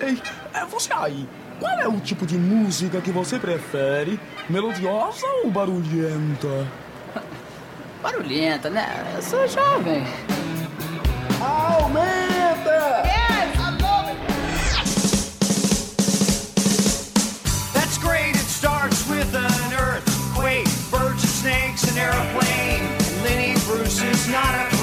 Ei, é você aí. Qual é o tipo de música que você prefere? Melodiosa ou barulhenta? Barulhenta, né? Eu sou jovem. Aumenta! That's great, it starts with an earthquake, birds and snakes, an airplane. Lenny Bruce is not afraid.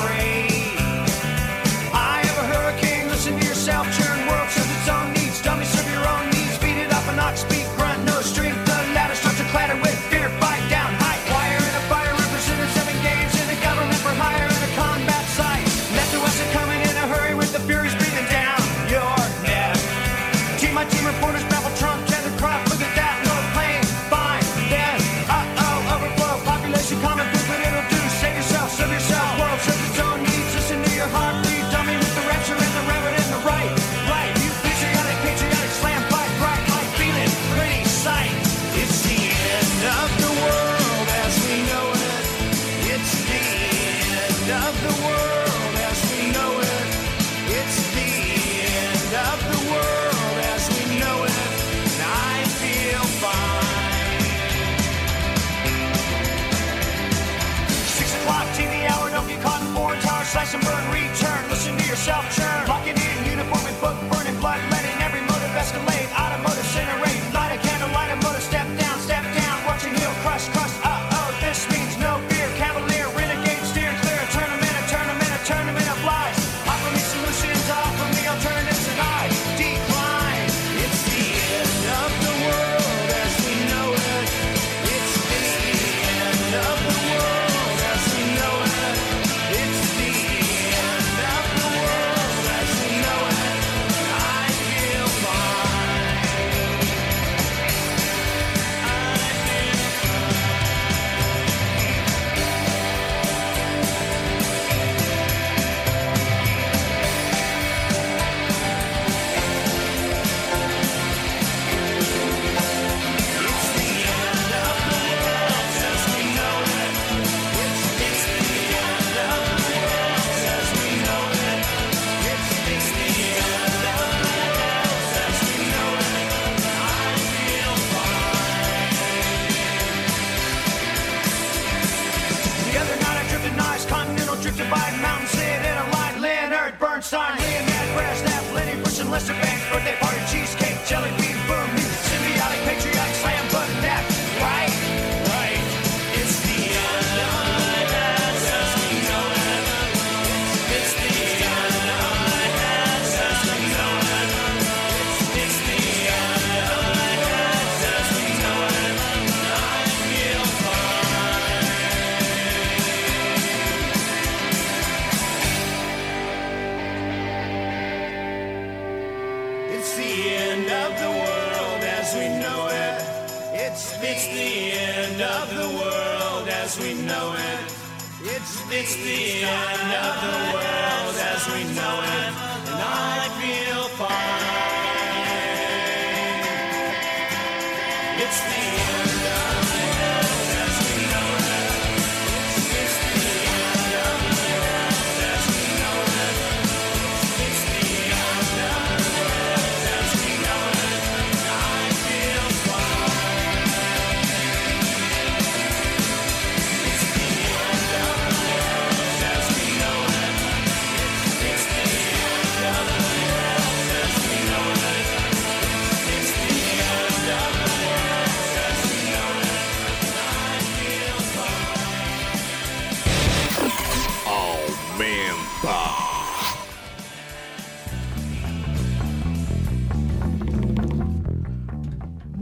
Lasagna and that brass, that Lenny, and Lester Bangs, birthday party, cheesecake, jelly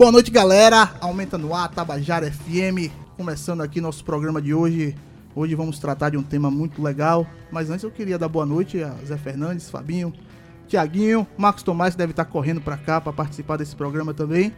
Boa noite, galera. Aumenta no ar, Tabajara FM. Começando aqui nosso programa de hoje. Hoje vamos tratar de um tema muito legal. Mas antes eu queria dar boa noite a Zé Fernandes, Fabinho, Tiaguinho, Marcos Tomás, deve estar correndo para cá para participar desse programa também.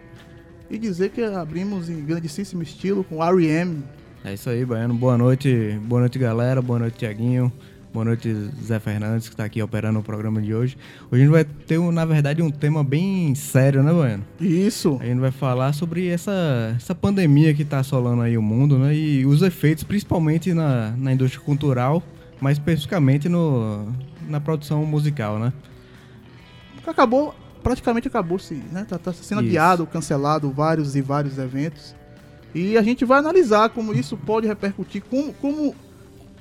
E dizer que abrimos em grandíssimo estilo com R.E.M. É isso aí, Baiano. Boa noite, boa noite, galera. Boa noite, Tiaguinho. Boa noite, Zé Fernandes, que está aqui operando o programa de hoje. Hoje a gente vai ter, na verdade, um tema bem sério, né, Baiano? Isso. A gente vai falar sobre essa, essa pandemia que está assolando aí o mundo, né? E os efeitos, principalmente na, na indústria cultural, mais especificamente no, na produção musical, né? Acabou praticamente acabou-se, né? Tá, tá sendo Isso. adiado, cancelado vários e vários eventos. E a gente vai analisar como isso pode repercutir, como, como,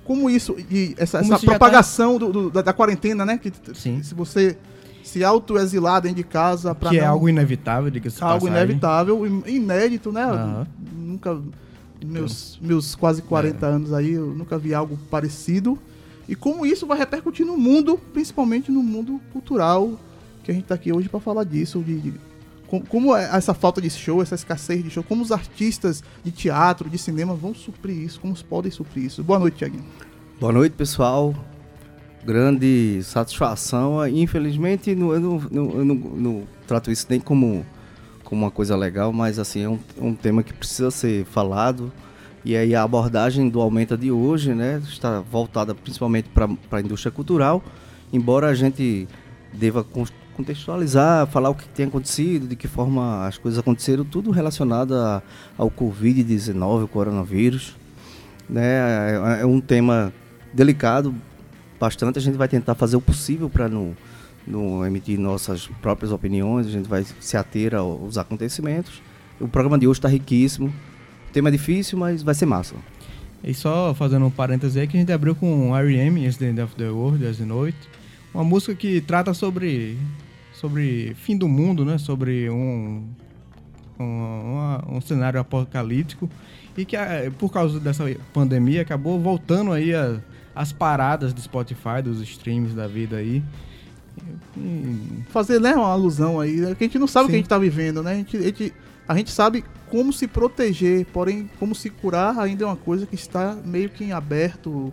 como isso, e essa, essa tá- propagação do- do- da, da quarentena, né? Que Sim. se você se auto-exilar dentro de casa para Que é algo inevitável, de algo passagem. inevitável, e inédito, né? Aham. Nunca, meus, meus quase 40 anos aí, eu nunca vi algo parecido. E como isso vai repercutir no mundo, principalmente no mundo cultural, que a gente tá aqui hoje para falar disso, de, de como, é essa falta de show, essa escassez de show, como os artistas de teatro, de cinema vão suprir isso, como podem suprir isso. Boa noite, Tiaguinho. Boa noite, pessoal. Grande satisfação. Infelizmente, não- eu não, eu não- não trato isso nem como, como uma coisa legal, mas assim, é um, é um tema que precisa ser falado. E aí a abordagem do Aumenta de hoje, né, está voltada principalmente para a indústria cultural, embora a gente deva contextualizar, falar o que tem acontecido, de que forma as coisas aconteceram, tudo relacionado a- ao Covid-19, o coronavírus né? É, é um tema delicado, bastante. A gente vai tentar fazer o possível para não, não emitir nossas próprias opiniões. A gente vai se ater aos acontecimentos. O programa de hoje está riquíssimo. O tema é difícil, mas vai ser massa. E só fazendo um parêntese aí, que a gente abriu com R.E.M., As the End of the World, As the Noite. Uma música que trata sobre, sobre fim do mundo, né? Sobre um, um, uma- um cenário apocalíptico. E que, eh, por causa dessa pandemia, acabou voltando aí a- as paradas do Spotify, dos streams da vida aí. E- fazer né, uma alusão aí, né, que a gente não sabe o que Sim. a gente tá vivendo, né? A gente, a gente, a gente sabe como se proteger, porém, como se curar ainda é uma coisa que está meio que em aberto.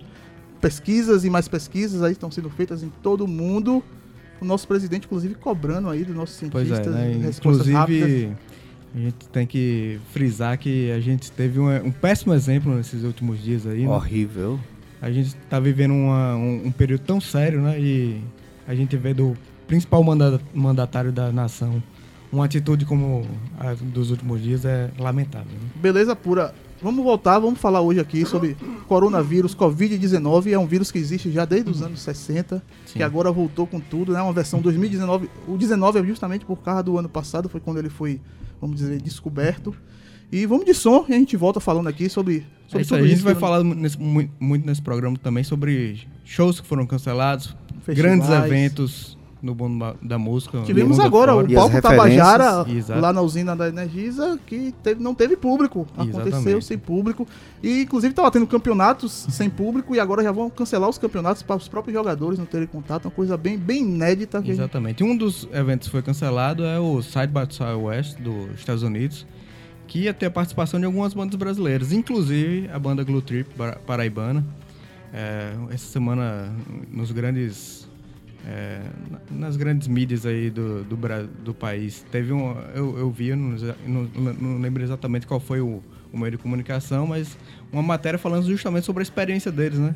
Pesquisas e mais pesquisas aí estão sendo feitas em todo o mundo. O nosso presidente, inclusive, cobrando aí dos nossos Pois cientistas é, né? respostas rápidas. Inclusive, a gente tem que frisar que a gente teve um, um péssimo exemplo nesses últimos dias aí. né? Horrível. A gente tá vivendo uma- um, um período tão sério, né? E a gente vê do principal manda- mandatário da nação uma atitude como a dos últimos dias é lamentável. né? Beleza pura. Vamos voltar, vamos falar hoje aqui sobre coronavírus, Covid-19. É um vírus que existe já desde os anos 60, Sim. que agora voltou com tudo, né? Uma versão 2019. O 19 é justamente por causa do ano passado, foi quando ele foi, vamos dizer, descoberto. E vamos de som e a gente volta falando aqui sobre, É sobre isso aí, a gente vai que- falar nesse- mu- muito nesse programa também sobre shows que foram cancelados, Festivais. grandes eventos no mundo da- música. Tivemos mundo agora o palco. Tabajara Exato. lá na usina da Energisa que teve- não teve público. Aconteceu Exatamente. sem público. E inclusive estava tendo campeonatos sem público e agora já vão cancelar os campeonatos para os próprios jogadores não terem contato. Uma coisa bem, bem inédita. que a gente- Exatamente. Um dos eventos que foi cancelado é o Side by Side West dos Estados Unidos, que ia ter a participação de algumas bandas brasileiras, inclusive a banda Glue Trip Para- Paraibana. É, essa semana, nos grandes. É, na- nas grandes mídias aí do, do, do país, teve um. Eu, eu vi, eu não, não, não lembro exatamente qual foi o, o meio de comunicação, mas uma matéria falando justamente sobre a experiência deles, né?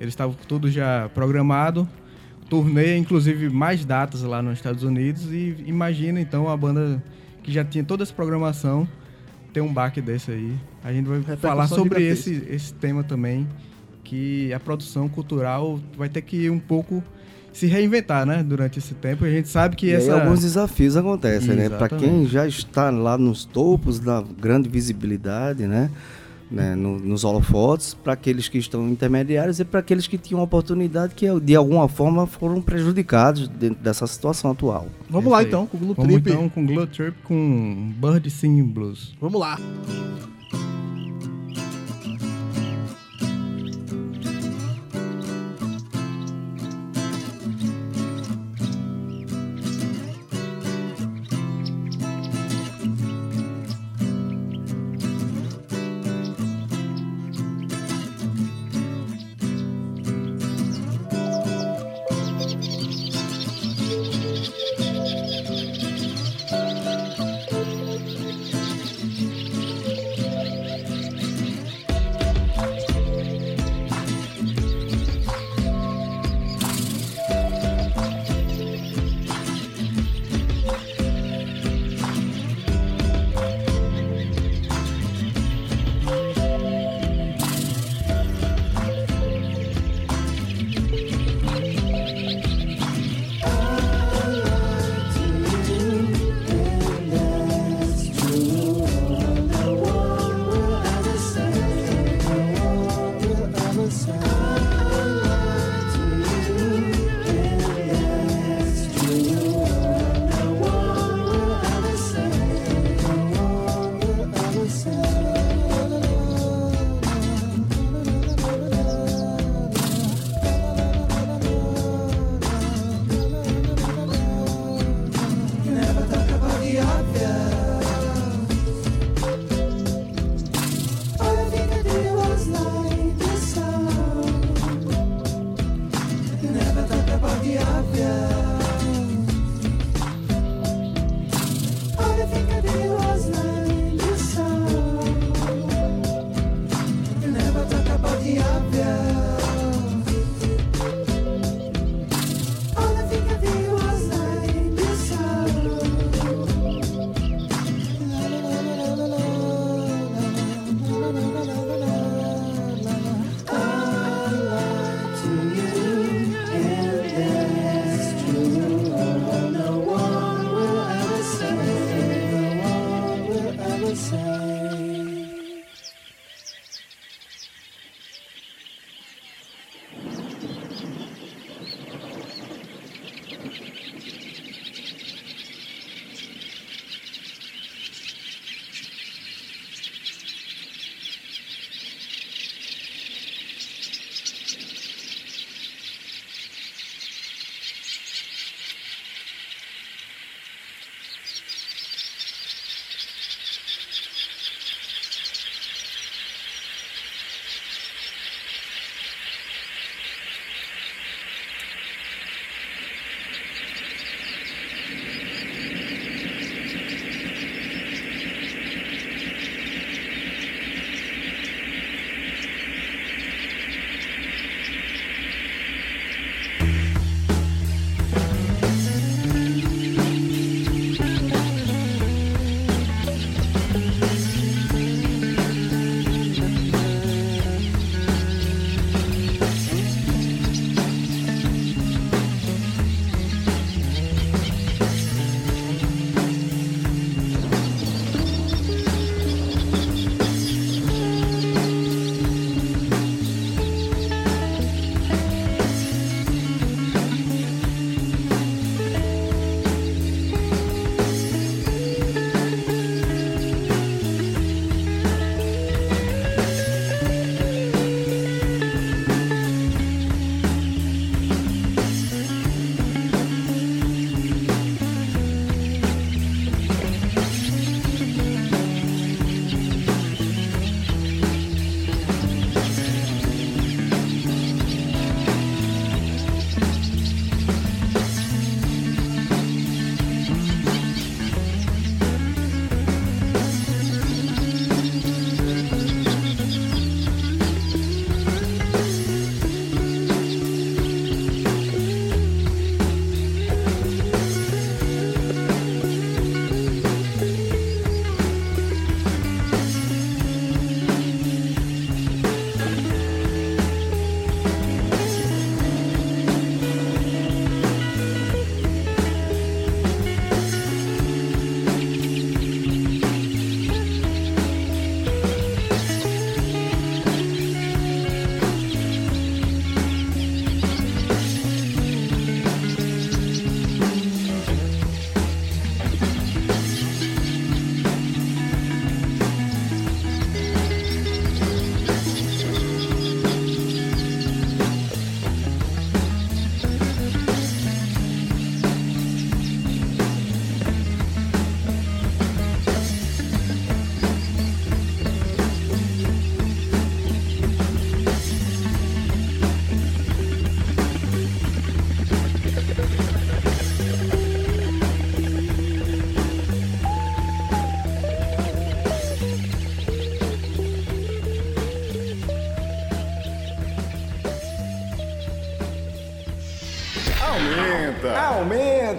Eles estavam com tudo já programado, turnê, inclusive mais datas lá nos Estados Unidos e imagina então a banda que já tinha toda essa programação ter um baque desse aí. A gente vai Repercussão falar sobre esse, esse tema também, que a produção cultural vai ter que um pouco se reinventar, né, durante esse tempo. A gente sabe que e essa aí alguns desafios acontecem, né? Para Exatamente. quem já está lá nos topos da grande visibilidade, né? né, no- nos holofotes, para aqueles que estão intermediários e para aqueles que tinham oportunidade que de alguma forma foram prejudicados dentro dessa situação atual. Vamos É lá aí. então, com o Blue Vamos Trip. então com Glow Trip com Bird Singing Blues. Vamos lá.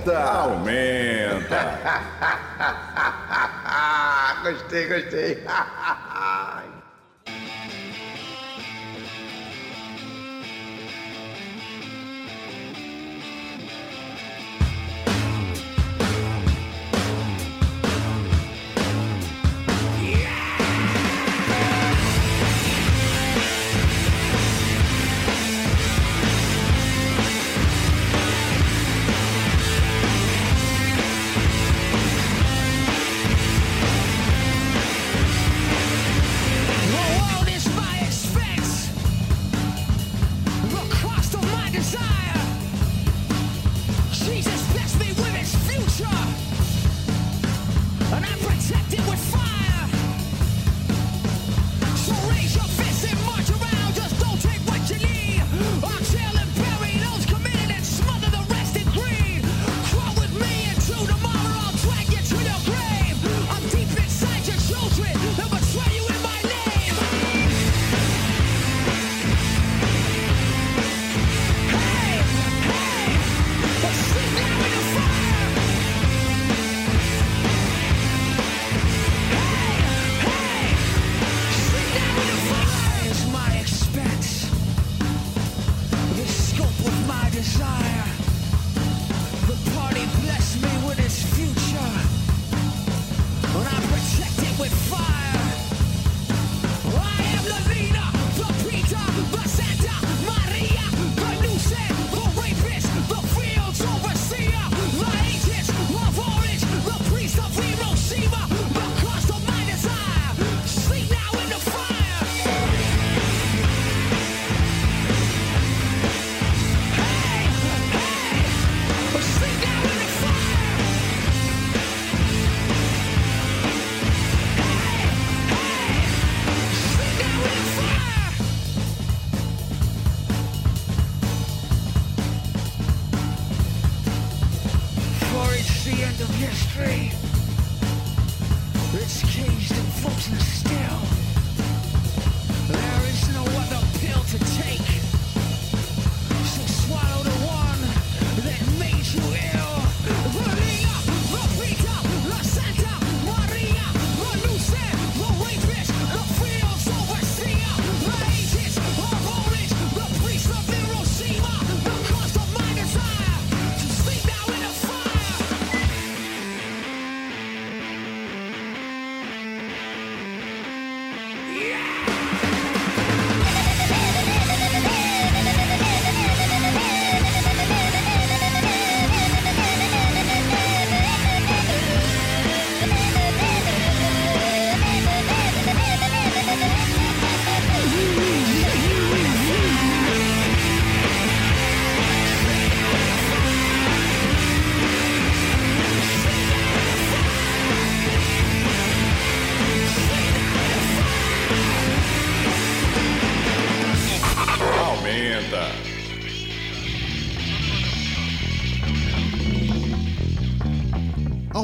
Aumenta! Aumenta! gostei, gostei.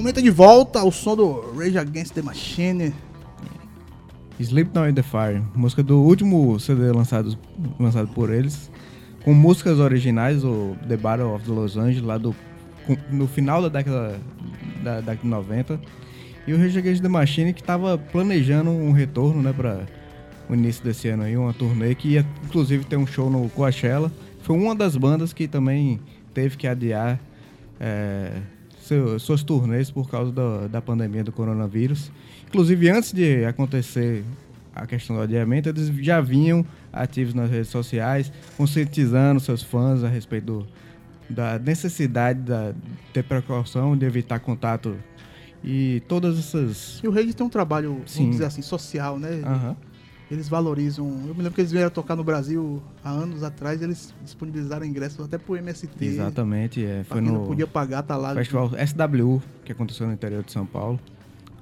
Aumenta de volta o som do Rage Against the Machine. Sleep Now in the Fire, música do último CD lançado, lançado por eles, com músicas originais, o The Battle of Los Angeles, lá do, no final da década, da década de 90. E o Rage Against the Machine que estava planejando um retorno, né, para o início desse ano aí, uma turnê que ia inclusive ter um show no Coachella. Foi uma das bandas que também teve que adiar é, seu- suas turnês por causa da, da pandemia do coronavírus. Inclusive, antes de acontecer a questão do adiamento, eles já vinham ativos nas redes sociais, conscientizando seus fãs a respeito do- da necessidade da, de ter precaução, de evitar contato e todas essas. E o Rage tem um trabalho, Sim. vamos dizer assim, social, né? Aham. Eles valorizam. Eu me lembro que eles vieram tocar no Brasil há anos atrás, eles disponibilizaram ingressos até pro MST. Exatamente, é, foi quem não no podia pagar, tá lá. festival SW, que aconteceu no interior de São Paulo.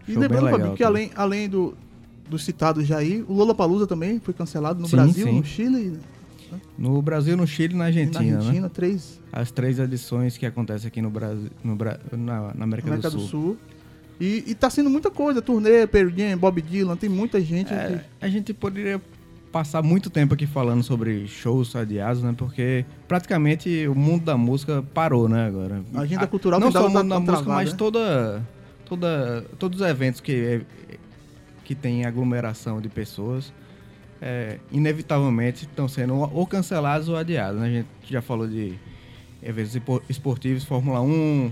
E Show bem lembrando, legal Fabinho, que além, além do, dos citados já aí, o Lola Palusa também foi cancelado no Sim, Brasil, sim. no Chile No Brasil, no Chile e na e Argentina, na Argentina, né? três As três edições que acontecem aqui no Brasil, no na, na América, na América do Sul. E, e tá sendo muita coisa, turnê, Pearl Jam, Bob Dylan, tem muita gente. É, que- a gente poderia passar muito tempo aqui falando sobre shows adiados, né? Porque praticamente o mundo da música parou, né, agora. A agenda cultural Não só o mundo da música, travada, mas né? toda, toda, todos os eventos que, que tem aglomeração de pessoas, é, inevitavelmente estão sendo ou cancelados ou adiados. Né? A gente já falou de eventos esportivos, Fórmula 1,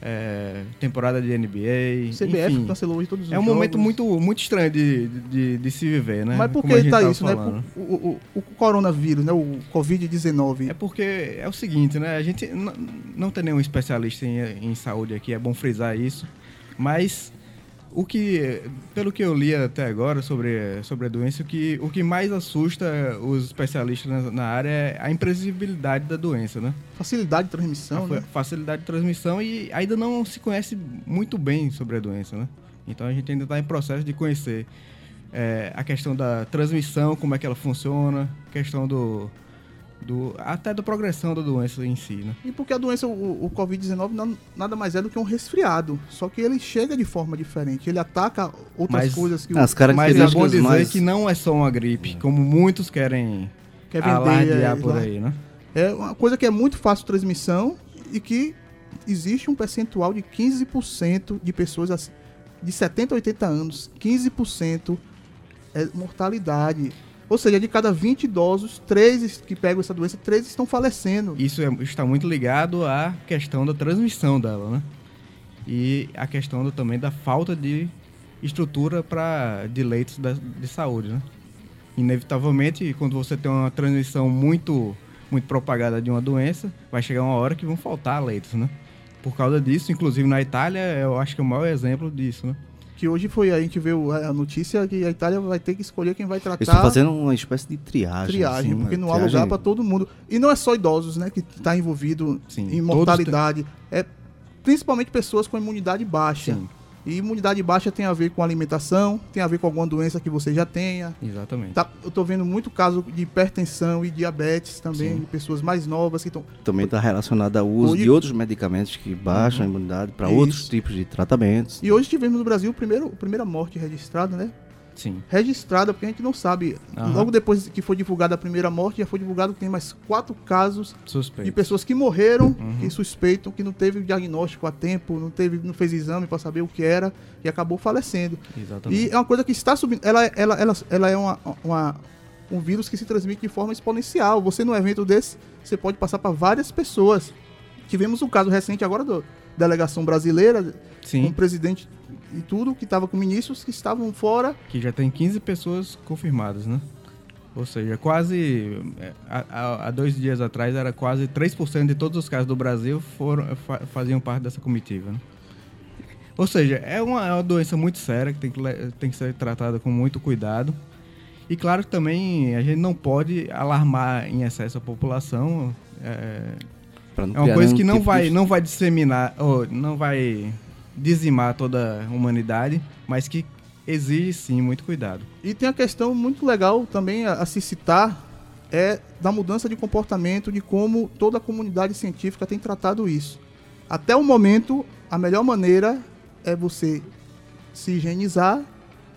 é, temporada de NBA. CBF enfim. cancelou hoje todos os É um jogos. momento muito, muito estranho de, de, de se viver, né? Mas por que tá isso, né? falando. O, o- o- o coronavírus, né? O Covid-19. É porque é o seguinte, né? A gente não tem nenhum especialista em, em saúde aqui, é bom frisar isso. Mas o que, pelo que eu li até agora sobre, sobre a doença, o que, o que mais assusta os especialistas na, na área é a imprevisibilidade da doença, né? Facilidade de transmissão, a né? fa- facilidade de transmissão e ainda não se conhece muito bem sobre a doença, né? Então a gente ainda está em processo de conhecer é, a questão da transmissão, como é que ela funciona, questão do, do até da progressão da doença em si, né? E porque a doença, o, o Covid-19, não- nada mais é do que um resfriado. Só que ele chega de forma diferente. Ele ataca outras Mas- coisas que o As Mas é bom dizer mais... que não é só uma gripe, como muitos querem quer vender. alardear é, por lá. aí, né? É uma coisa que é muito fácil de transmissão e que existe um percentual de 15% de pessoas de 70 a 80 anos, 15% é mortalidade. Ou seja, de cada 20 idosos, 13 que pegam essa doença, 13 estão falecendo. Isso é- está muito ligado à questão da transmissão dela, né? E a questão do- também da falta de estrutura para de leitos da- de saúde, né? Inevitavelmente, quando você tem uma transmissão muito muito propagada de uma doença, vai chegar uma hora que vão faltar leitos, né? Por causa disso, inclusive na Itália, eu acho que é o maior exemplo disso, né? Que hoje foi, a gente viu a notícia que a Itália vai ter que escolher quem vai tratar Eles estão fazendo uma espécie de triagem. triagem, assim, porque não há triagem- lugar para todo mundo. E não é só idosos, né, que está envolvido Sim, em mortalidade. É principalmente pessoas com imunidade baixa. Sim. E imunidade baixa tem a ver com alimentação, tem a ver com alguma doença que você já tenha. Exatamente. Tá- eu tô vendo muito caso de hipertensão e diabetes também, Sim. de pessoas mais novas que estão. Também está relacionado ao uso Hoje- de outros medicamentos que baixam a imunidade para outros tipos de tratamentos. E hoje tivemos no Brasil o primeiro, a primeira morte registrada, né? Sim. Registrada, porque a gente não sabe. Aham. Logo depois que foi divulgada a primeira morte, já foi divulgado que tem mais quatro casos de Suspeito. pessoas que morreram, Uhum. que suspeitam, que não teve diagnóstico a tempo, não teve, não fez exame para saber o que era e acabou falecendo. Exatamente. E é uma coisa que está subindo. Ela, ela, ela, ela é uma, uma- um vírus que se transmite de forma exponencial. Você, num evento desse, você pode passar para várias pessoas. Tivemos um caso recente agora da delegação brasileira, Sim. o presidente e tudo, que estava com ministros que estavam fora. que já tem 15 pessoas confirmadas, né? Ou seja, quase. é, Há, dois dias atrás era quase 3% de todos os casos do Brasil foram, fa- faziam parte dessa comitiva, né? Ou seja, é uma, é uma doença muito séria que tem que, tem que ser tratada com muito cuidado. E claro que também a gente não pode alarmar em excesso a população. É, é uma coisa que não tipo vai, de- não vai disseminar, ou não vai dizimar toda a humanidade, mas que exige sim muito cuidado. E tem a questão muito legal também a, a se citar é da mudança de comportamento, de como toda a comunidade científica tem tratado isso. Até o momento, a melhor maneira é você se higienizar,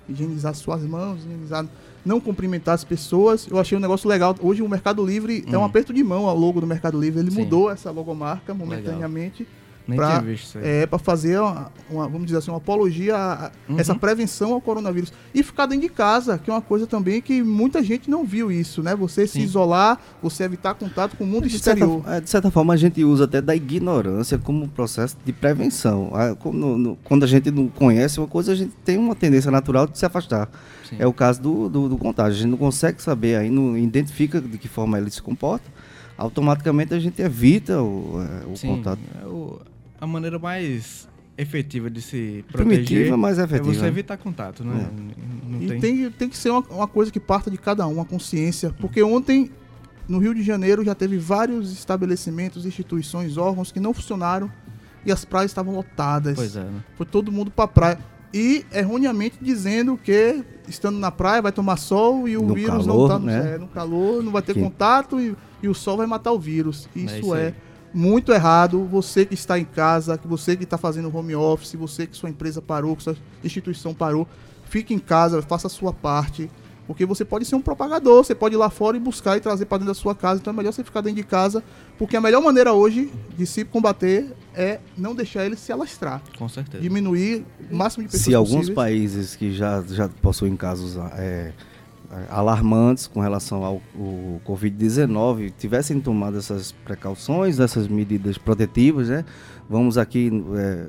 higienizar suas mãos, higienizar, não cumprimentar as pessoas. Eu achei um negócio legal. Hoje o Mercado Livre é um Hum. aperto de mão ao logo do Mercado Livre. Ele Sim. mudou essa logomarca momentaneamente. Nem Pra- tinha visto isso aí. É, para fazer uma, uma, vamos dizer assim, uma apologia a, a Uhum. essa prevenção ao coronavírus. E ficar dentro de casa, que é uma coisa também que muita gente não viu isso, né? Você se Sim. isolar, você evitar contato com o mundo De certa, exterior. é, de certa forma, a gente usa até da ignorância como processo de prevenção. Como no- no- quando a gente não conhece uma coisa, a gente tem uma tendência natural de se afastar. Sim. É o caso do, do, do contágio. A gente não consegue saber aí, não identifica de que forma ele se comporta. Automaticamente a gente evita o, é, o Sim, contato. é o- a maneira mais efetiva de se proteger Primitiva, mas é efetiva. você evitar contato, né? Não E tem... tem, tem que ser uma, uma coisa que parta de cada um, uma consciência. Porque ontem, no Rio de Janeiro, já teve vários estabelecimentos, instituições, órgãos que não funcionaram e as praias estavam lotadas. Pois é, né? Foi todo mundo pra praia. E erroneamente dizendo que estando na praia vai tomar sol e o No vírus calor, não tá no, né? é, no calor, não vai ter Que- contato e, e o sol vai matar o vírus. Isso, isso é, aí. Muito errado. Você que está em casa, que você que está fazendo home office, você que sua empresa parou, que sua instituição parou, fique em casa, faça a sua parte. Porque você pode ser um propagador, você pode ir lá fora e buscar e trazer para dentro da sua casa. Então é melhor você ficar dentro de casa, porque a melhor maneira hoje de se combater é não deixar ele se alastrar. Com certeza. Diminuir o máximo de pessoas Se alguns possíveis. países que já, já possuem casos é, alarmantes com relação ao o Covid-19 tivessem tomado essas precauções, essas medidas protetivas, né? Vamos aqui é,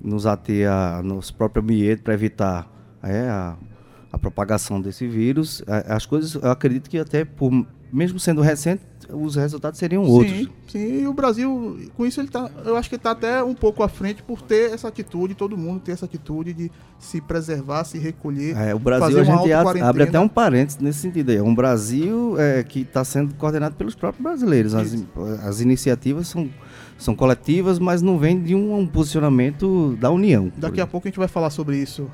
nos ater a nosso próprio ambiente para evitar é, a, a propagação desse vírus. As coisas, eu acredito que até por, mesmo sendo recente, os resultados seriam outros. Sim, e o Brasil, com isso, ele tá, eu acho que ele tá até um pouco à frente por ter essa atitude, todo mundo ter essa atitude de se preservar, se recolher. É, o Brasil, fazer a gente abre até um parênteses nesse sentido aí. É um Brasil é, que está sendo coordenado pelos próprios brasileiros. As, as iniciativas são, são coletivas, mas não vem de um, um posicionamento da União. Daqui a pouco a gente vai falar sobre isso.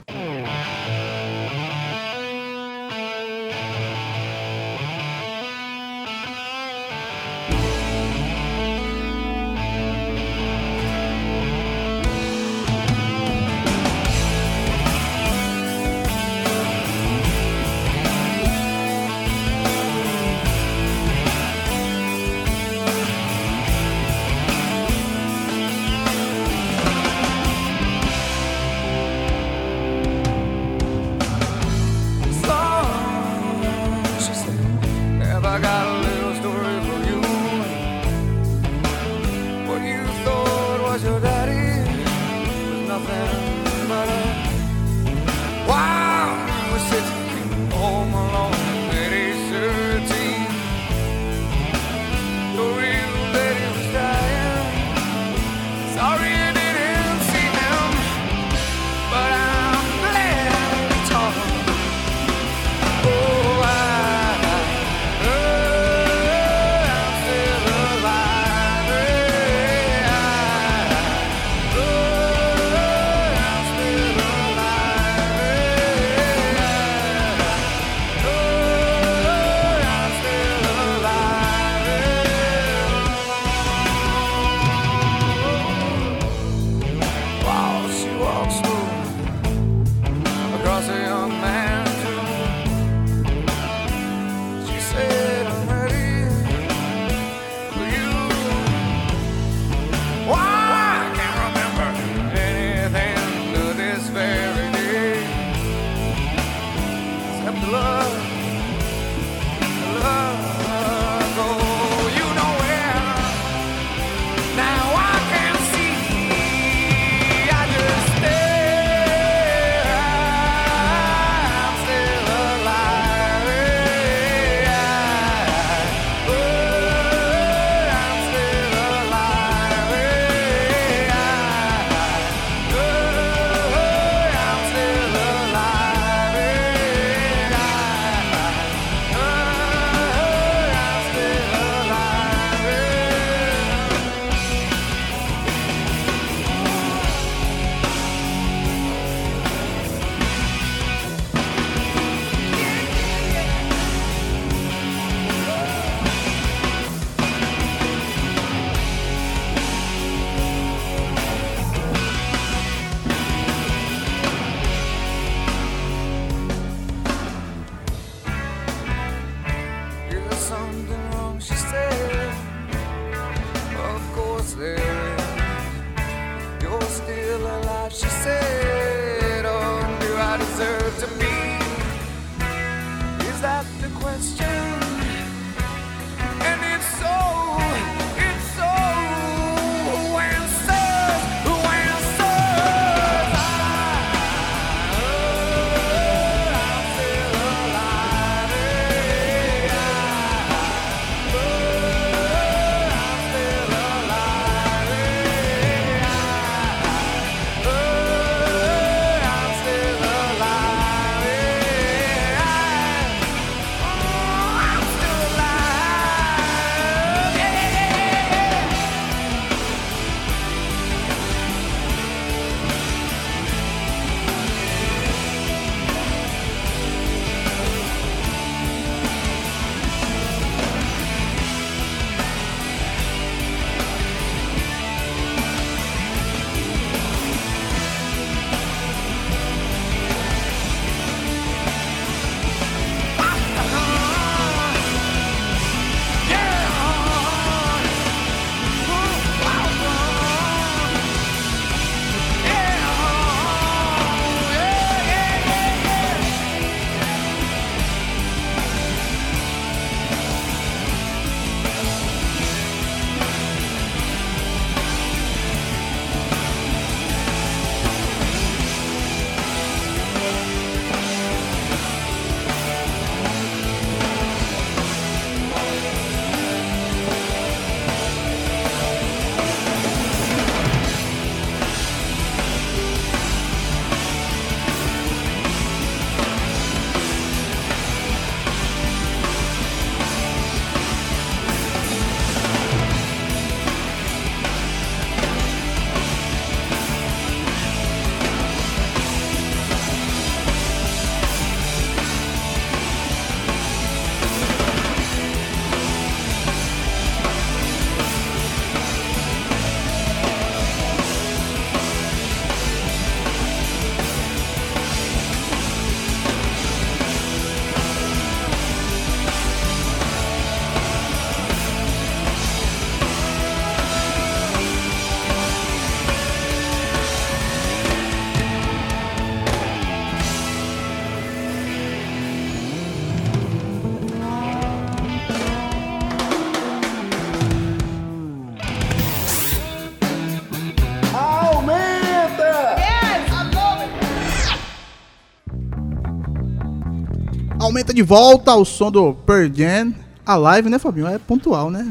Aumenta de volta o som do Pearl Jam. A live, né, Fabinho? É pontual, né?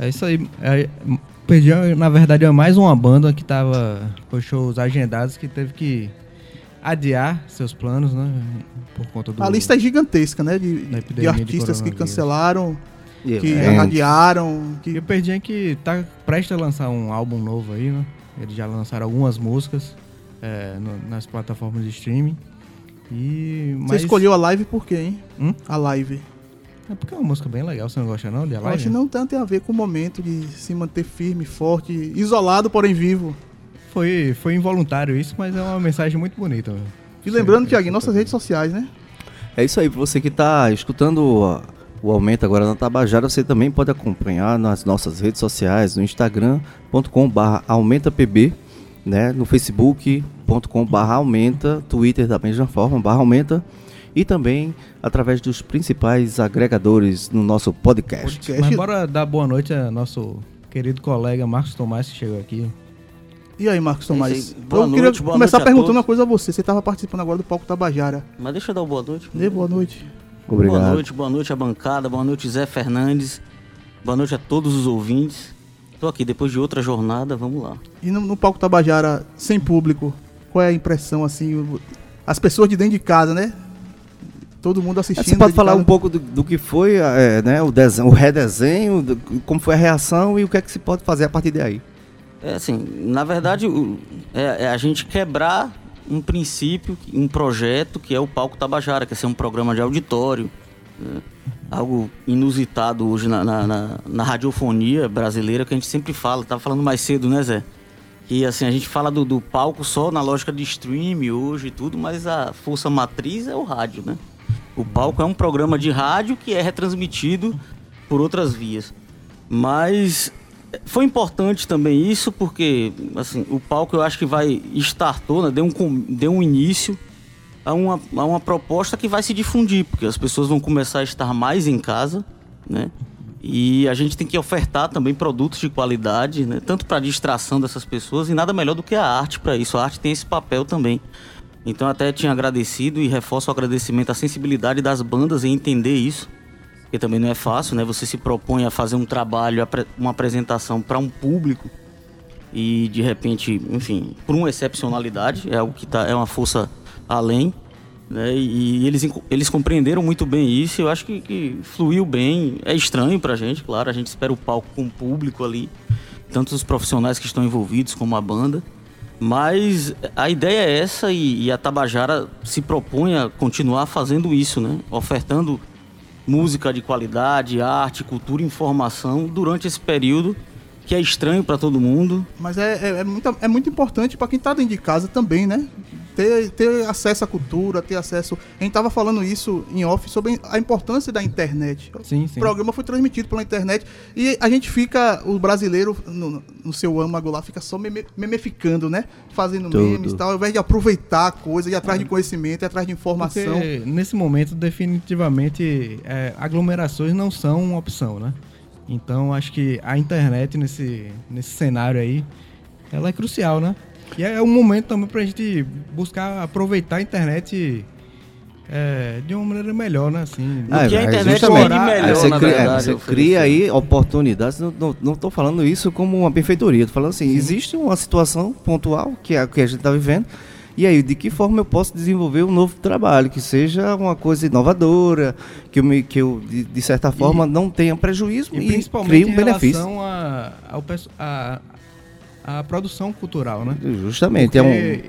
É isso aí. É, Perdi, na verdade, é mais uma banda que tava com shows agendados que teve que adiar seus planos, né? Por conta do. A lista é gigantesca, né? De, de epidemia de artistas que cancelaram, E que eventos. adiaram. E Que... o Perdi é que tá prestes a lançar um álbum novo aí, né? Eles já lançaram algumas músicas é, no- nas plataformas de streaming. E. Você Mas, escolheu a live por quê, hein? Hum? A live. É porque é uma música bem legal, você não gosta não de a Eu live? acho que não tanto tem a ver com o momento de se manter firme, forte, isolado, porém vivo. Foi, foi involuntário isso, mas é uma mensagem muito bonita. E lembrando, Tiaguinho, nossas redes sociais, né? É isso aí, pra você que tá escutando o, o Aumento agora na Tabajara, você também pode acompanhar nas nossas redes sociais, no instagram.com.br aumentapb, né? No facebook.com.br aumenta, twitter da mesma forma, barra aumenta, e também através dos principais agregadores no nosso podcast. Podcast. Mas bora dar boa noite ao nosso querido colega Marcos Tomás que chegou aqui. E aí, Marcos Tomás? aí. Boa eu noite, queria boa começar perguntando todos. uma coisa a você. Você estava participando agora do palco Tabajara. Mas deixa eu dar uma boa noite. Dê boa noite. Obrigado. Boa noite, boa noite à bancada, boa noite Zé Fernandes, boa noite a todos os ouvintes. Tô aqui depois de outra jornada, vamos lá. E no, no palco Tabajara, sem público, qual é a impressão, assim? As pessoas de dentro de casa, né? Todo mundo assistindo. Você pode falar casa. um pouco do, do que foi é, né, o, desenho, o redesenho, do- como foi a reação e o que é que se pode fazer a partir daí. É assim, na verdade, o- é, é a gente quebrar um princípio, um projeto que é o Palco Tabajara, que é ser um programa de auditório. Né? Algo inusitado hoje na, na, na- na radiofonia brasileira, que a gente sempre fala, tava falando mais cedo, né, Zé? Que assim, a gente fala do, do palco só na lógica de stream hoje e tudo, mas a força matriz é o rádio, né? O palco é um programa de rádio que é retransmitido por outras vias. Mas foi importante também isso porque assim, o palco eu acho que vai startou, né? deu, um, deu um início a uma, a uma proposta que vai se difundir, porque as pessoas vão começar a estar mais em casa, né? E a gente tem que ofertar também produtos de qualidade, né? tanto para distração dessas pessoas e nada melhor do que a arte para isso. A arte tem esse papel também. Então até tinha agradecido e reforço o agradecimento à sensibilidade das bandas em entender isso porque também não é fácil, né? Você se propõe a fazer um trabalho, uma apresentação para um público e de repente, enfim, por uma excepcionalidade, é algo que tá, é uma força além, né? E, eles, eles compreenderam muito bem isso. Eu acho que, que fluiu bem. É estranho pra gente, claro. A gente espera o palco com o público ali, tanto os profissionais que estão envolvidos como a banda. Mas a ideia é essa e, e a Tabajara se propõe a continuar fazendo isso, né? Ofertando música de qualidade, arte, cultura informação durante esse período que é estranho para todo mundo. Mas é, é, é muito, é muito importante para quem tá dentro de casa também, né? Ter, ter acesso à cultura, ter acesso. A gente tava falando isso em off sobre a importância da internet. Sim, O sim. programa foi transmitido pela internet e a gente fica, o brasileiro, no, no seu âmago lá, fica só meme, memeficando, né? Fazendo Tudo. memes e tal, ao invés de aproveitar a coisa, ir atrás de conhecimento, ir atrás de informação. Porque nesse momento, definitivamente, é, aglomerações não são uma opção, né? Então, acho que a internet nesse, nesse cenário aí, ela é crucial, né? E é um momento também pra gente buscar aproveitar a internet é, de uma maneira melhor, né? Assim, Ah, que a é, internet melhor, você na cria, é, verdade, você cria aí oportunidades. Não, não, não tô falando isso como uma benfeitoria. Tô falando assim, existe uma situação pontual que é a que a gente está vivendo. E aí, de que forma eu posso desenvolver um novo trabalho que seja uma coisa inovadora, que eu, me, que eu de, de certa forma, não tenha prejuízo E e, principalmente crie um em benefício. relação a, ao a, a produção cultural, né? Justamente, é um, é,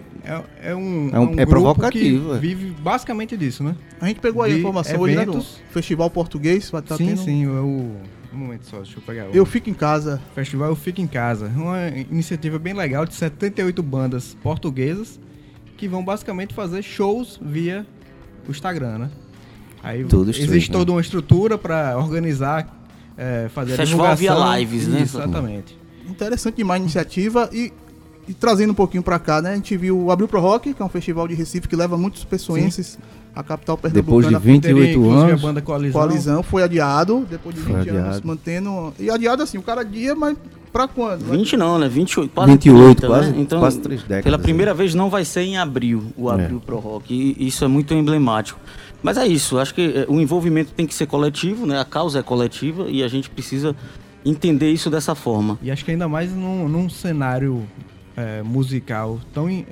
é um, é um- é grupo provocativo, que é. vive basicamente disso, né? A gente pegou aí a informação hoje, né? Do eventos. Festival Português, vai estar sim, tendo. sim, é o... Um momento só, deixa eu pegar o Eu fico em casa. Festival Eu Fico em Casa. Uma iniciativa bem legal de 78 bandas portuguesas que vão basicamente fazer shows via o Instagram, né? Aí Tudo stream, existe né? toda uma estrutura para organizar, é, fazer a Festival via divulgação. lives, né? Exatamente. Interessante demais a iniciativa e, e trazendo um pouquinho pra cá, né? A gente viu o Abril Pro Rock, que é um festival de Recife que leva muitos pessoenses à capital depois pernambucana. de 28 Teria, inclusive, anos. a banda Coalizão. Coalizão foi adiado depois de Foi 20 anos adiado. mantendo. E adiado assim, o cara adia, mas Pra quando? 20 não, né? 28, quase 28, 30, quase- né? Então, quase três décadas, Pela né? primeira vez não vai ser em abril, o Abril Pro Rock. E isso é muito emblemático. Mas é isso, acho que eh, o envolvimento tem que ser coletivo, né? A causa é coletiva e a gente precisa entender isso dessa forma. E acho que ainda mais num, num cenário é, musical tão, é,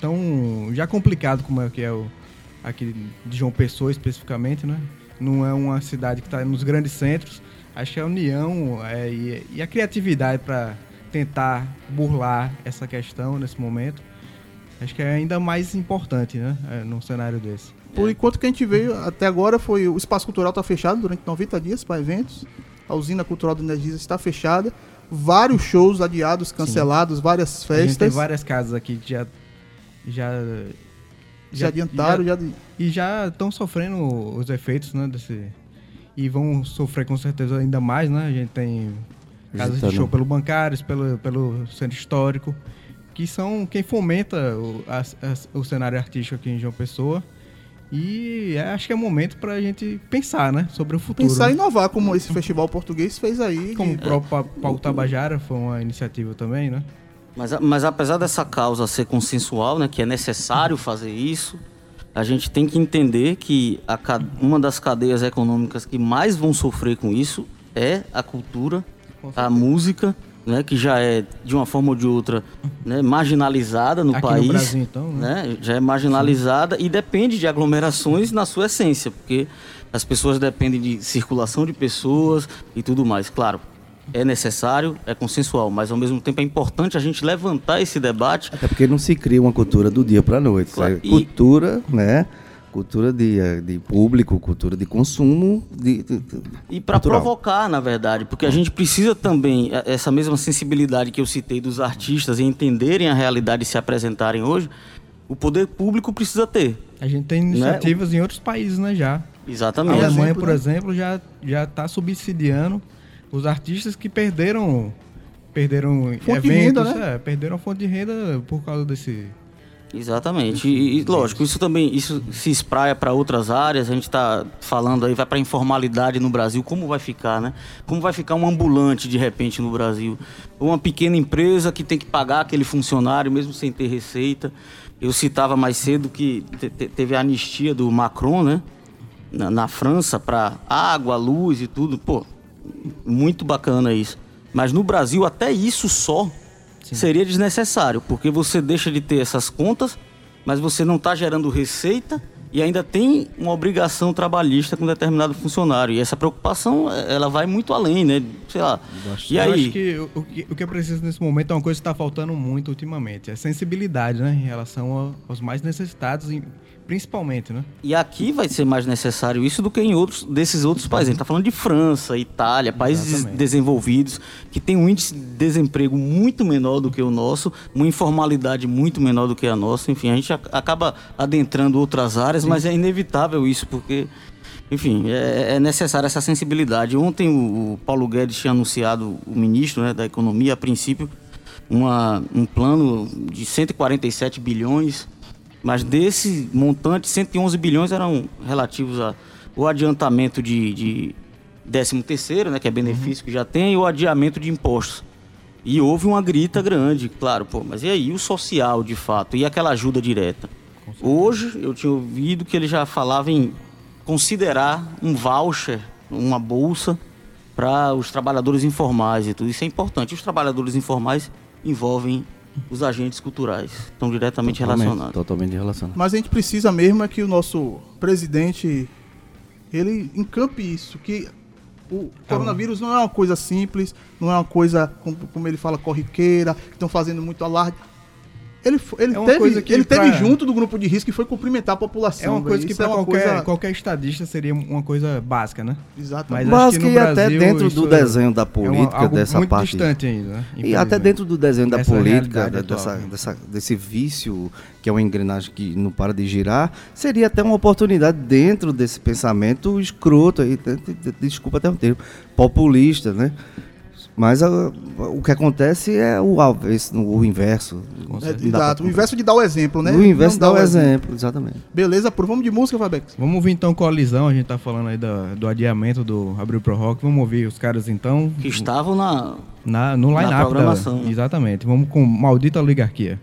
tão já complicado como é que é o aqui de João Pessoa especificamente, né? Não é uma cidade que está nos grandes centros. Acho que a união é, e, e a criatividade para tentar burlar essa questão nesse momento, acho que é ainda mais importante, né? É, num cenário desse. Por enquanto que a gente veio até agora foi o espaço cultural está fechado durante 90 dias para eventos. A usina cultural do Energisa está fechada. Vários shows adiados, cancelados, várias A gente tem festas. várias casas aqui que já já Já adiantaram, já- e já estão sofrendo os efeitos, né, desse e vão sofrer com certeza ainda mais, né? A gente tem casas de show pelo bancários, pelo pelo centro histórico, que são quem fomenta o, as- as- o cenário artístico aqui em João Pessoa. E é- acho que é momento pra gente pensar, né, sobre o futuro. Pensar em inovar, como esse festival português fez aí. Como o de- próprio Pa- Paulo Tabajara foi uma iniciativa também, né? Mas, mas apesar dessa causa ser consensual, né, que é necessário fazer isso, a gente tem que entender que a uma das cadeias econômicas que mais vão sofrer com isso é a cultura, a música, né, que já é de uma forma ou de outra né, marginalizada no Aqui no país, Brasil, então, né? né, já é marginalizada e depende de aglomerações na sua essência, porque as pessoas dependem de circulação de pessoas e tudo mais. Claro, é necessário, é consensual, mas ao mesmo tempo é importante a gente levantar esse debate Até porque não se cria uma cultura do dia para noite. Claro, É e- cultura, né? Cultura de, eh, de público, cultura de consumo. De, de- de- E para provocar, na verdade, porque a gente precisa também, eh, essa mesma sensibilidade que eu citei dos artistas em entenderem a realidade e se apresentarem hoje, o poder público precisa ter. A gente tem iniciativas em outros países, né, já. A Exatamente. Alemanha, exemplo, por né? exemplo, já já está subsidiando os artistas que perderam perderam Fonte de eventos, renda, né? é, perderam a fonte de renda por causa desse Exatamente. E, e, lógico, isso também isso se espraia para outras áreas. A gente está falando aí, vai para informalidade no Brasil. Como vai ficar, né? Como vai ficar um ambulante de repente no Brasil? Ou uma pequena empresa que tem que pagar aquele funcionário mesmo sem ter receita. Eu citava mais cedo que te- te- teve a anistia do Macron, né? Na, na França para água, luz e tudo. Pô, muito bacana isso. Mas no Brasil, até isso só seria desnecessário, porque você deixa de ter essas contas, mas você não está gerando receita e ainda tem uma obrigação trabalhista com determinado funcionário. E essa preocupação, eh, ela vai muito além, né? Sei lá. E Eu aí? acho que o, que o que é preciso nesse momento é uma coisa que está faltando muito ultimamente, é sensibilidade, né, em relação ao- aos mais necessitados, principalmente, né? E aqui vai ser mais necessário isso do que em outros desses outros países. A gente está falando de França, Itália, países Exatamente. desenvolvidos que têm um índice de desemprego muito menor do que o nosso, uma informalidade muito menor do que a nossa. Enfim, a gente ac- acaba adentrando outras áreas, mas é inevitável isso, porque, enfim, é, é necessária essa sensibilidade. Ontem o, o Paulo Guedes tinha anunciado, o ministro né, da Economia, a princípio, uma, um plano de 147 bilhões mas desse montante, 111 bilhões eram relativos ao adiantamento de, de 13 terceiro, né, que é benefício que já tem, e o adiamento de impostos. E houve uma grita grande, claro, pô, mas e aí o social, de fato, e aquela ajuda direta? Hoje eu tinha ouvido que ele já falava em considerar um voucher, uma bolsa para os trabalhadores informais e tudo. Isso é importante. Os trabalhadores informais envolvem os agentes culturais, estão diretamente Totalmente, relacionados. Totalmente relacionado. Mas a gente precisa mesmo é que o nosso presidente ele encampe isso, que o coronavírus não é uma coisa simples, não é uma coisa, como, como ele fala, corriqueira, que estão fazendo muito alarde. Ele, ele, É uma teve, coisa que ele teve pra- junto do grupo de risco e foi cumprimentar a população. É uma coisa velho. que para é uma qualquer, coisa- qualquer estadista seria uma coisa básica, né? Exatamente. Mas acho que Básica no e até Brasil dentro isso do é- desenho da é política, uma- algo dessa muito parte. distante ainda, né? E até dentro do desenho da Essa política, realidade da- atual. dessa, dessa- desse vício, que é uma engrenagem que não para de girar, seria até uma oportunidade dentro desse pensamento escroto aí, de- de- de- desculpa até o termo, populista, né? Mas a- o que acontece é o, o inverso. É, exato. O inverso de dar o exemplo, né? O inverso dá o exemplo, exatamente. Beleza, por vamos de música, Fabex. Vamos ouvir então Colisão, a gente tá falando aí da- do adiamento do Abril Pro Rock. Vamos ouvir os caras então Que estavam na. na, no Na line-up. da- programação. Exatamente. Vamos com Maldita Oligarquia.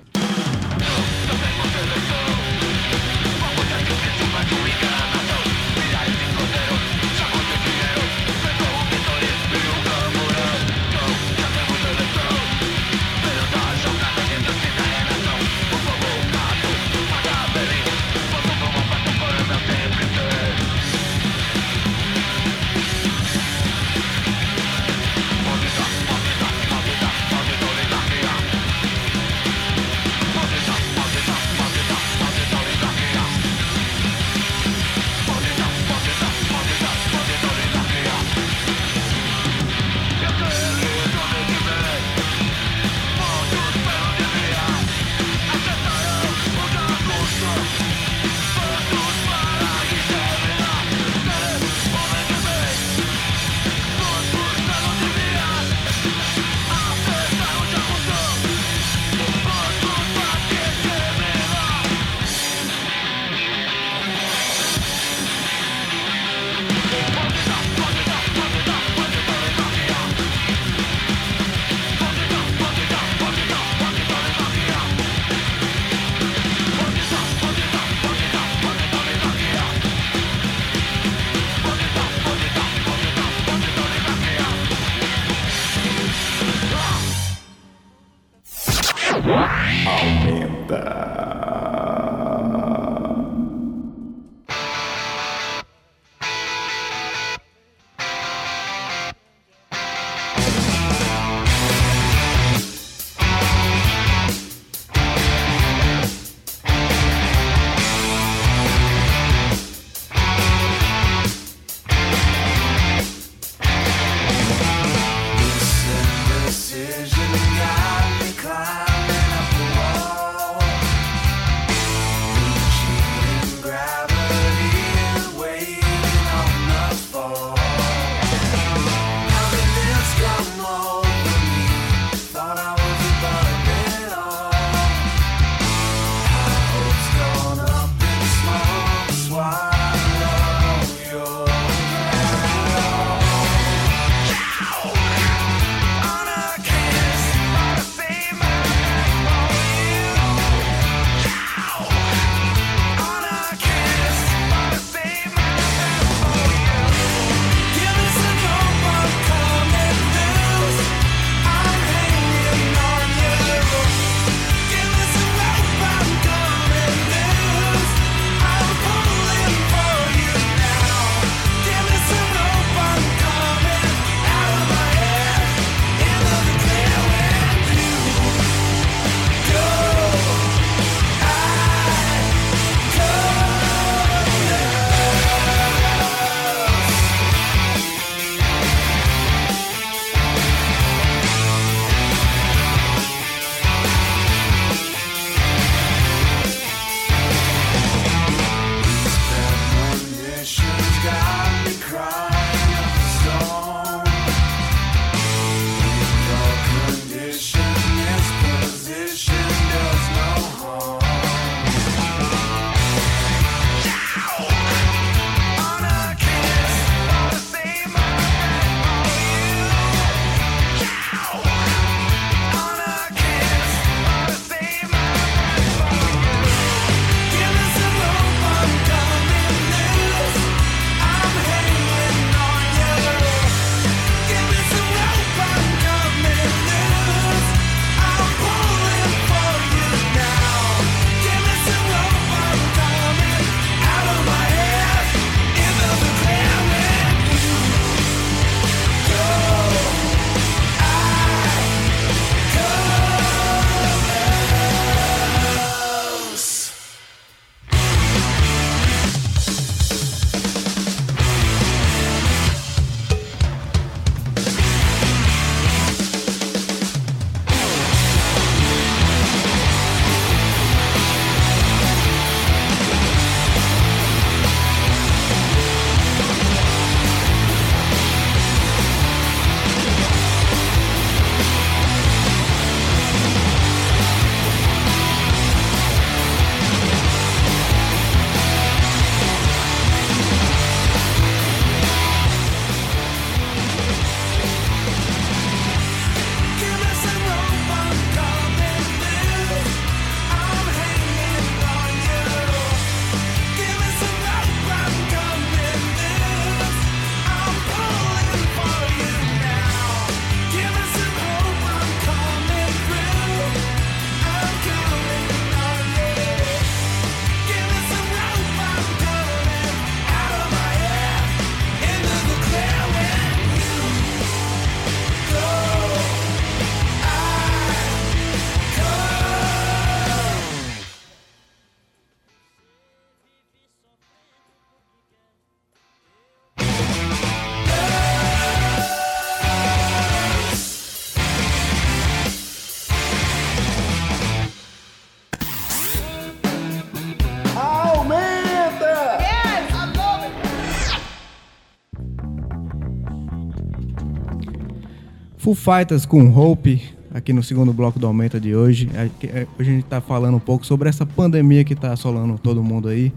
Full Fighters com Hope, aqui no segundo bloco do Aumenta de hoje. Aqui, é, Hoje a gente tá falando um pouco sobre essa pandemia que tá assolando todo mundo aí.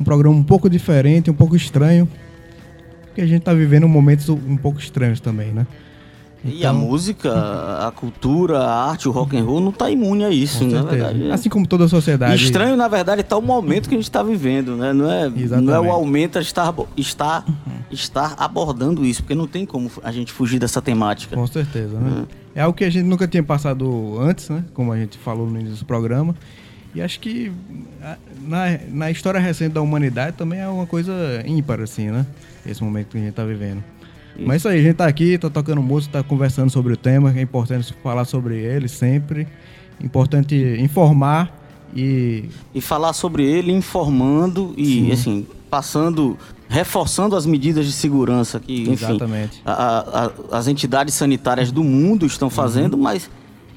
Um programa um pouco diferente, um pouco estranho. Porque a gente tá vivendo momentos um pouco estranhos também, né? E a música, a cultura, a arte, o rock and roll não tá imune a isso, verdade. Assim como toda a sociedade. Estranho, na verdade, tá o momento que a gente está vivendo, né? Não é, não é o aumento a estar, estar, estar abordando isso, porque não tem como a gente fugir dessa temática. Com certeza, né? É algo que a gente nunca tinha passado antes, né? Como a gente falou no início do programa. E acho que a- na, na história recente da humanidade também é uma coisa ímpar, assim, né? Esse momento que a gente tá vivendo. Mas é isso aí, a gente tá aqui, tá tocando música, tá conversando sobre o tema, é importante falar sobre ele sempre. Importante informar e E falar sobre ele, informando e, Sim. assim, passando, reforçando as medidas de segurança que, enfim, a- a- as entidades sanitárias do mundo estão fazendo, mas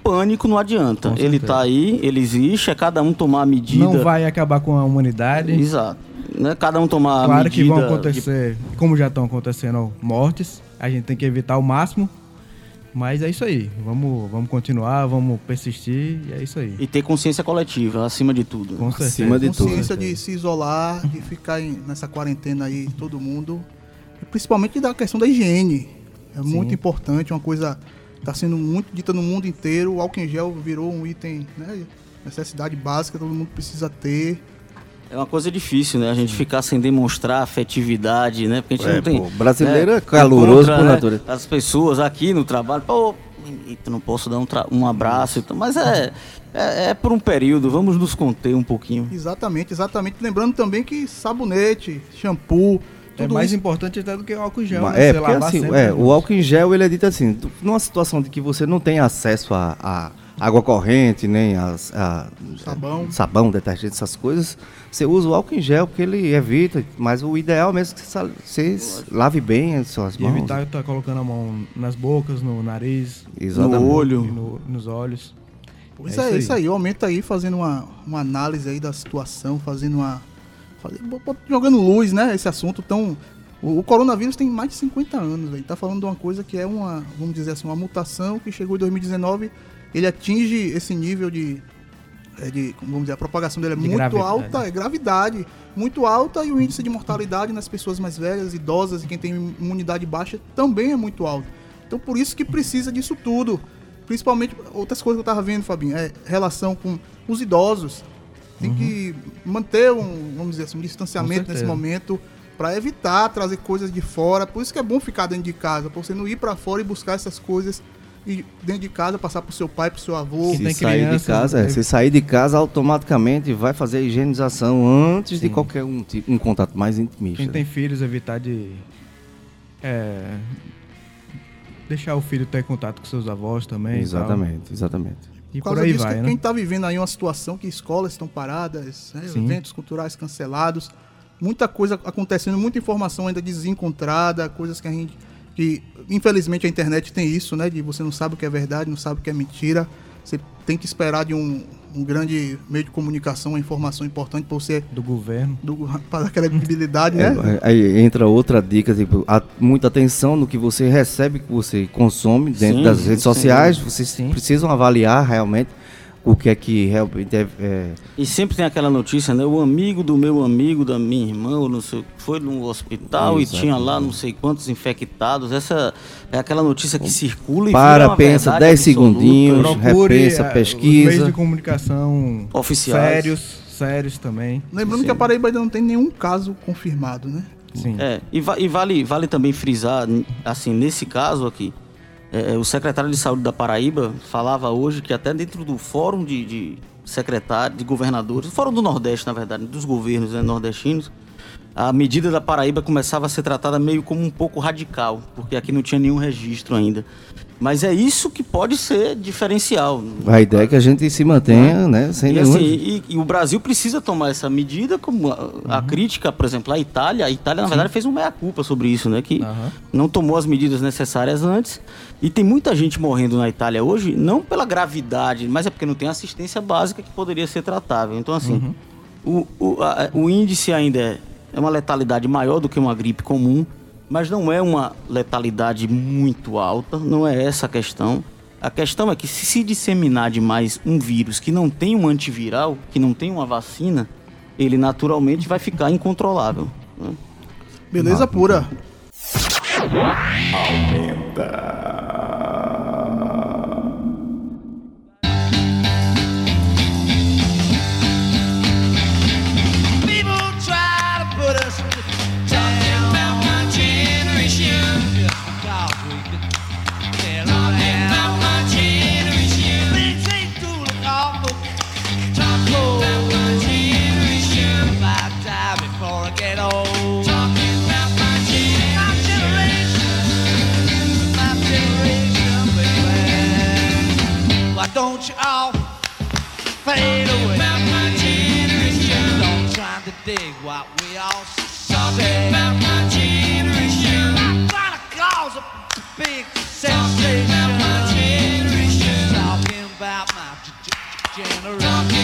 pânico não adianta. Uhum. Ele certeza. tá aí, ele existe, é cada um tomar a medida. não vai acabar com a humanidade. Exato. Né? Cada um tomar a Claro medida. que vão de- acontecer, como já estão acontecendo mortes, a gente tem que evitar ao máximo. Mas é isso aí. Vamos, vamos continuar, vamos persistir e é isso aí. E ter consciência coletiva, acima de tudo. Com certeza. Acima de tudo. Consciência de se isolar, de ficar em- nessa quarentena aí, todo mundo. E principalmente da questão da higiene. É muito importante, uma coisa está sendo muito dita no mundo inteiro. O álcool em gel virou um item, né? Necessidade básica, todo mundo precisa ter. É uma coisa difícil, né? A gente ficar sem demonstrar afetividade, né? Porque a gente É, não tem. pô, brasileiro né? é caloroso por né, natureza. As pessoas aqui no trabalho, pô, não posso dar um, tra- um abraço, então, mas é, é, é por um período, vamos nos conter um pouquinho. Exatamente, exatamente. Lembrando também que sabonete, shampoo, É tudo mais isso. importante até do que o álcool gel. Mas- né? É, porque assim, é, o álcool em gel, ele é dito assim, numa situação de que você não tem acesso a, a água corrente, nem as, a, Sabão. sabão, detergente, essas coisas, você usa o álcool em gel porque ele evita, mas o ideal mesmo é que você, você lave bem as suas E mãos. evitar estar colocando a mão nas bocas, no nariz, Exatamente. No olho. e no- nos olhos. Pois É é, isso isso aí. aí. O aumento aí fazendo uma, uma análise aí da situação, fazendo uma. fazer- jogando luz, né? Esse assunto tão. O, o coronavírus tem mais de 50 anos, velho. Tá falando de uma coisa que é uma, vamos dizer assim, uma mutação que chegou em 2019. Ele atinge esse nível de. é, de vamos dizer, a propagação dele é De muito gravidade. alta, é gravidade muito alta e o índice de mortalidade nas pessoas mais velhas, idosas e quem tem imunidade baixa também é muito alto. Então por isso que precisa disso tudo. Principalmente outras coisas que eu tava vendo, Fabinho, é relação com os idosos. Tem que manter um, vamos dizer assim, um distanciamento nesse momento para evitar trazer coisas de fora. Por isso que é bom ficar dentro de casa, para você não ir para fora e buscar essas coisas e dentro de casa passar pro seu pai, pro seu avô. Se tem sair de criança, casa, é, né? se sair de casa, automaticamente vai fazer a higienização antes de qualquer um, tipo- um contato mais intimista. Quem tem filhos, evitar de. É, deixar o filho ter contato com seus avós também. e. Exatamente, exatamente. E Por por causa aí disso, vai, quem né? está vivendo aí uma situação que escolas estão paradas, né, Sim. eventos culturais cancelados, muita coisa acontecendo, muita informação ainda desencontrada, coisas que a gente. Que infelizmente a internet tem isso, né? De você não sabe o que é verdade, não sabe o que é mentira. Você tem que esperar de um, um grande meio de comunicação, uma informação importante para você Do governo. para dar credibilidade, É, né? aí entra outra dica, tipo, a- muita atenção no que você recebe, que você consome dentro Sim, das redes sim. sociais. Vocês Sim. precisam avaliar realmente o que é que realmente é. é- E sempre tem aquela notícia, né? O amigo do meu amigo, da minha irmã, ou não sei, foi no hospital e tinha lá não sei quantos infectados. Essa é aquela notícia que circula e Para, vira uma pensa, verdade 10 absoluta. segundinhos. Procure repensa, eh, Os pesquisa. meios de comunicação Oficiais. sérios, sérios também. Lembrando que a Paraíba ainda não tem nenhum caso confirmado, né? Sim. É, e, va- e vale, vale também frisar, assim, nesse caso aqui, é, o secretário de saúde da Paraíba falava hoje que até dentro do fórum de, de secretário, de governadores, fórum do Nordeste, na verdade, dos governos né, nordestinos, a medida da Paraíba começava a ser tratada meio como um pouco radical, porque aqui não tinha nenhum registro ainda. Mas é isso que pode ser diferencial. A ideia é que a gente se mantenha, né? Sem E, nenhum. assim, e, e o Brasil precisa tomar essa medida, como a, a Uhum. crítica, por exemplo, a Itália, a Itália, na verdade, fez um meia-culpa sobre isso, né? Que Aham. não tomou as medidas necessárias antes. E tem muita gente morrendo na Itália hoje, não pela gravidade, mas é porque não tem assistência básica que poderia ser tratável. Então, assim, Uhum. o, o, a- o índice ainda é, é uma letalidade maior do que uma gripe comum, mas não é uma letalidade muito alta, não é essa a questão. A questão é que se se disseminar demais um vírus que não tem um antiviral, que não tem uma vacina, ele naturalmente vai ficar incontrolável. né? Beleza pura. People don't you all fade away? About my generation. Don't try to dig what we all say. About my generation. Not trying to cause a big sensation. About my generation. Talking about my generation.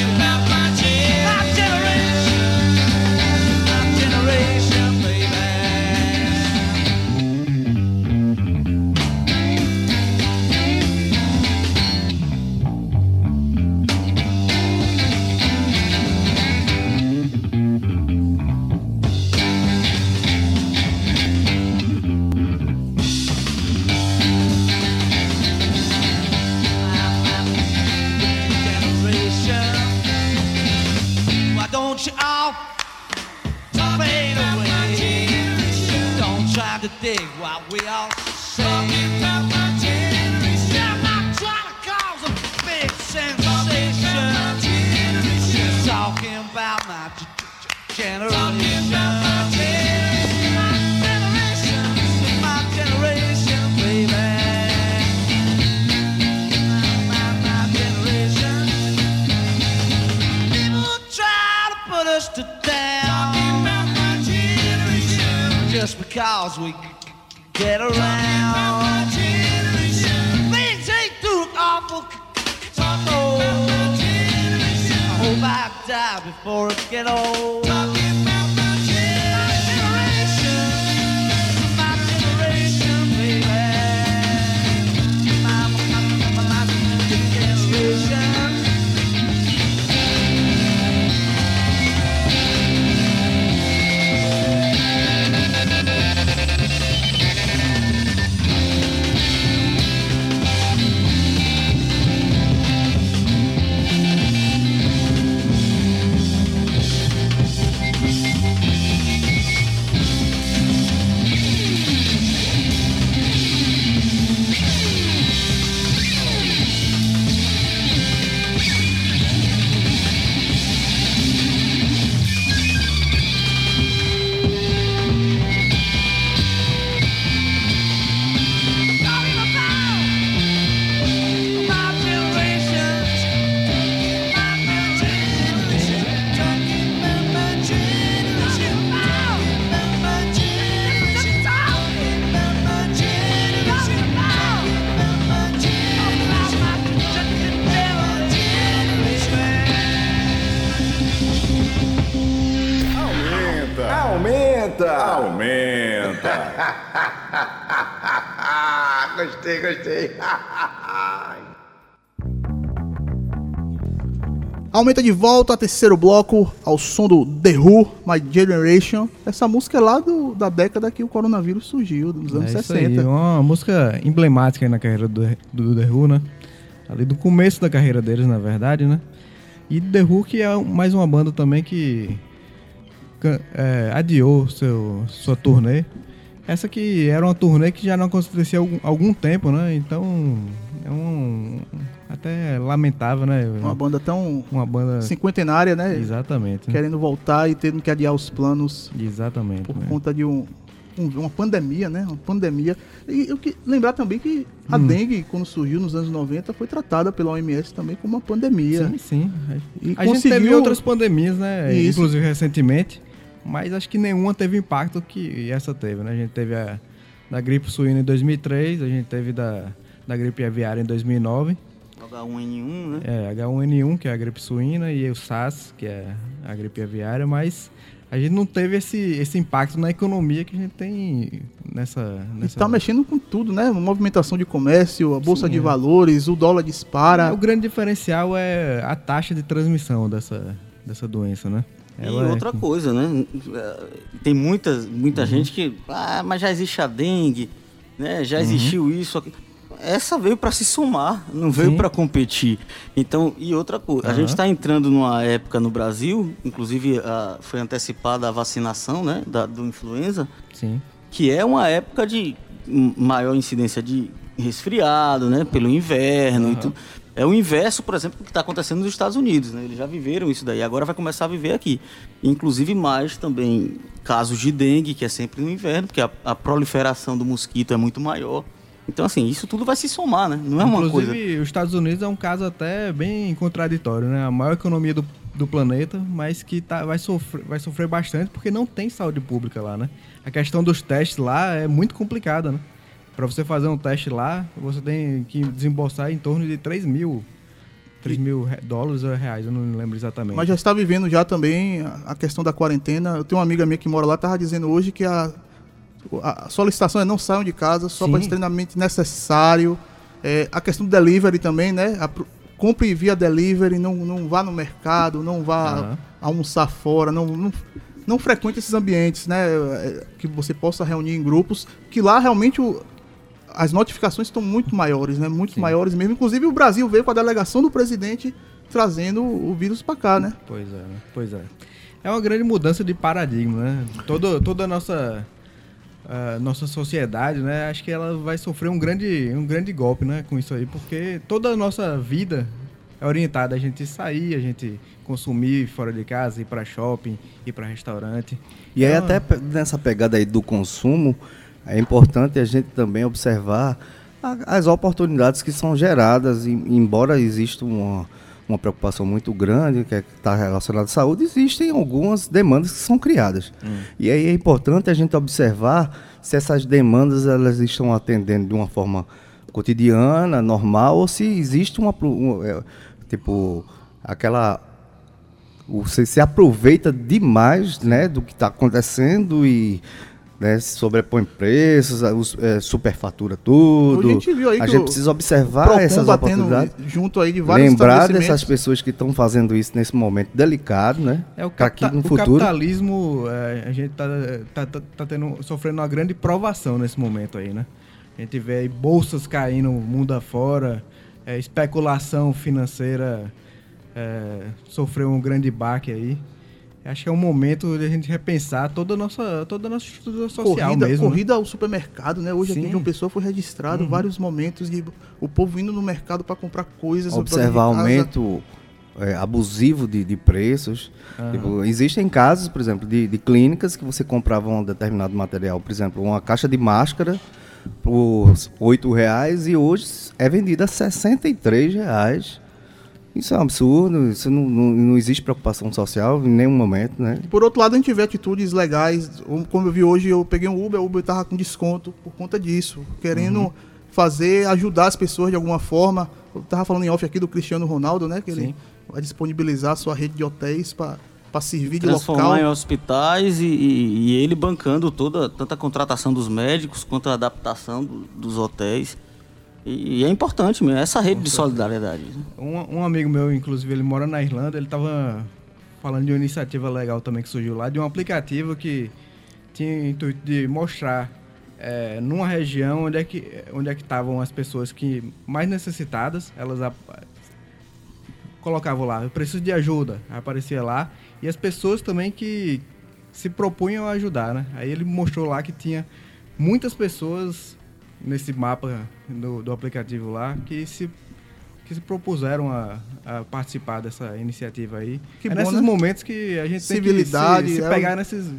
Aumenta de volta, terceiro bloco, ao som do The Who, My Generation. Essa música é lá do- da década que o coronavírus surgiu, dos anos É isso 60. aí, uma música emblemática na carreira do, do The Who, né? Ali do começo da carreira deles, na verdade, né? E The Who que é mais uma banda também que é, adiou seu, sua turnê. Essa que era uma turnê que já não acontecia há algum, algum tempo, né? Então é um até lamentável, né? Uma banda tão Uma banda cinquentenária, né? exatamente? Querendo voltar e tendo que adiar os planos exatamente. por né? conta de um, um- uma pandemia, né? Uma pandemia. E eu que lembrar também que a Hum. dengue, quando surgiu nos anos 90, foi tratada pela OMS também como uma pandemia. Sim, sim. E a gente teve conseguiu- outras pandemias, né? Isso. Inclusive recentemente. Mas acho que nenhuma teve impacto que essa teve, né? A gente teve a da gripe suína em 2003, a gente teve da, da gripe aviária em 2009. H1N1, né? É, H1N1, que é a gripe suína, e o SARS, que é a gripe aviária, mas a gente não teve esse, esse impacto na economia que a gente tem nessa. nessa... Tá mexendo com tudo, né? Movimentação de comércio, a bolsa Sim, de é. valores, o dólar dispara. O grande diferencial é a taxa de transmissão dessa, dessa doença, né? E Ela é- outra coisa, né? Tem muitas, muita gente que. Ah, mas já existe a dengue, né? Já existiu isso aqui. Essa veio para se somar, não veio para competir. Então, e outra coisa, a Aham. gente está entrando numa época no Brasil, inclusive ah, foi antecipada a vacinação, né? Da, do influenza, Sim. que é uma época de maior incidência de resfriado, né? Pelo inverno. tudo. É o inverso, por exemplo, do que está acontecendo nos Estados Unidos, né? Eles já viveram isso daí, agora vai começar a viver aqui. Inclusive mais também casos de dengue, que é sempre no inverno, porque a, a proliferação do mosquito é muito maior. Então, assim, isso tudo vai se somar, né? Não é uma Inclusive, coisa... os Estados Unidos é um caso até bem contraditório, né? A maior economia do, do planeta, mas que tá, vai, sofrer, vai sofrer bastante porque não tem saúde pública lá, né? A questão dos testes lá é muito complicada, né? Para você fazer um teste lá, você tem que desembolsar em torno de 3 mil, 3 mil re- dólares ou reais, eu não lembro exatamente. Mas já está vivendo já também a a questão da quarentena. Eu tenho uma amiga minha que mora lá, estava dizendo hoje que a, a solicitação é não saiam de casa só Sim. para extremamente necessário. É, a questão do delivery também, né? A compre via delivery, não, não vá no mercado, não vá Aham. almoçar fora, não, não, não frequente esses ambientes, né? É, Que você possa reunir em grupos, que lá realmente o- as notificações estão muito maiores, né? Muito Sim. maiores mesmo. Inclusive o Brasil veio com a delegação do presidente trazendo o vírus para cá, né? Pois é, né? pois é. É uma grande mudança de paradigma, né? Todo, toda a nossa, a nossa sociedade, né? Acho que ela vai sofrer um grande, um grande golpe, né? Com isso aí, porque toda a nossa vida é orientada a gente sair, a gente consumir fora de casa, ir para shopping, ir para restaurante. E aí, É até nessa pegada aí do consumo, é importante a gente também observar as oportunidades que são geradas, embora exista uma, uma preocupação muito grande que está relacionada à saúde, existem algumas demandas que são criadas. E aí é importante a gente observar se essas demandas elas estão atendendo de uma forma cotidiana, normal, ou se existe uma, um, é, tipo, aquela você se aproveita demais né, do que está acontecendo e né, sobrepõe preços, os- é, superfatura tudo. A gente viu aí a que gente precisa observar essas oportunidades. junto aí de vários Lembrar dessas pessoas que estão fazendo isso nesse momento delicado, né? É o, capta- no o futuro. capitalismo, é, a gente tá, tá, tá, tá tendo, sofrendo uma grande provação nesse momento aí, né? A gente vê aí bolsas caindo mundo afora, é, especulação financeira é, sofreu um grande baque aí. Acho que é um momento de a gente repensar toda a nossa, toda a nossa estrutura social corrida, mesmo. né? corrida ao supermercado, né? Hoje aqui Sim. em João Pessoa foi registrado Uhum. vários momentos de o povo indo no mercado para comprar coisas. observar aumento é, abusivo de, de preços. Aham. Tipo, existem casos, por exemplo, de, de clínicas que você comprava um determinado material, por exemplo, uma caixa de máscara por R$ reais e hoje é vendida a 63 reais. Isso é um absurdo, isso não, não, não existe preocupação social em nenhum momento, né? Por outro lado, a gente vê atitudes legais. Como eu vi hoje, eu peguei um Uber, o Uber tava com desconto por conta disso, querendo Uhum. fazer, ajudar as pessoas de alguma forma. Eu tava falando em off aqui do Cristiano Ronaldo, né? Que ele Sim. vai disponibilizar a sua rede de hotéis para servir de transformar local. em hospitais e, e- e ele bancando toda tanto a contratação dos médicos quanto a adaptação do- dos hotéis. E, e é importante mesmo, essa rede de solidariedade. Um, um amigo meu, inclusive, ele mora na Irlanda, ele tava falando de uma iniciativa legal também que surgiu lá, de um aplicativo que tinha o intuito de mostrar é, numa região onde é que onde é que estavam as pessoas que mais necessitadas, elas ap- colocavam lá, eu preciso de ajuda, aparecia lá, e as pessoas também que se propunham a ajudar, né? Aí ele mostrou lá que tinha muitas pessoas nesse mapa do, do aplicativo lá que se que se propuseram a, a participar dessa iniciativa aí. Que é bom, nesses né? momentos que a gente Civilidade, tem que se, se é pegar o- nesses,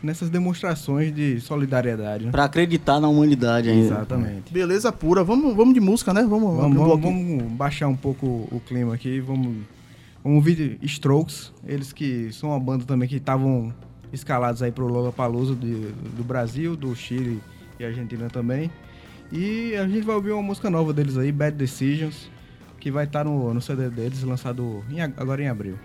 nessas demonstrações de solidariedade. Né? Para acreditar na humanidade ainda. Exatamente. Beleza pura. Vamos, vamos de música, né? Vamos, Vamos, um vamos, vamos baixar um pouco o clima aqui. Vamos, vamos ouvir Strokes, eles que são uma banda também que estavam escalados aí pro Lollapalooza de, do Brasil, do Chile e Argentina também. E a gente vai ouvir uma música nova deles aí, Bad Decisions, que vai estar no, no CD deles, lançado em ag- agora em abril.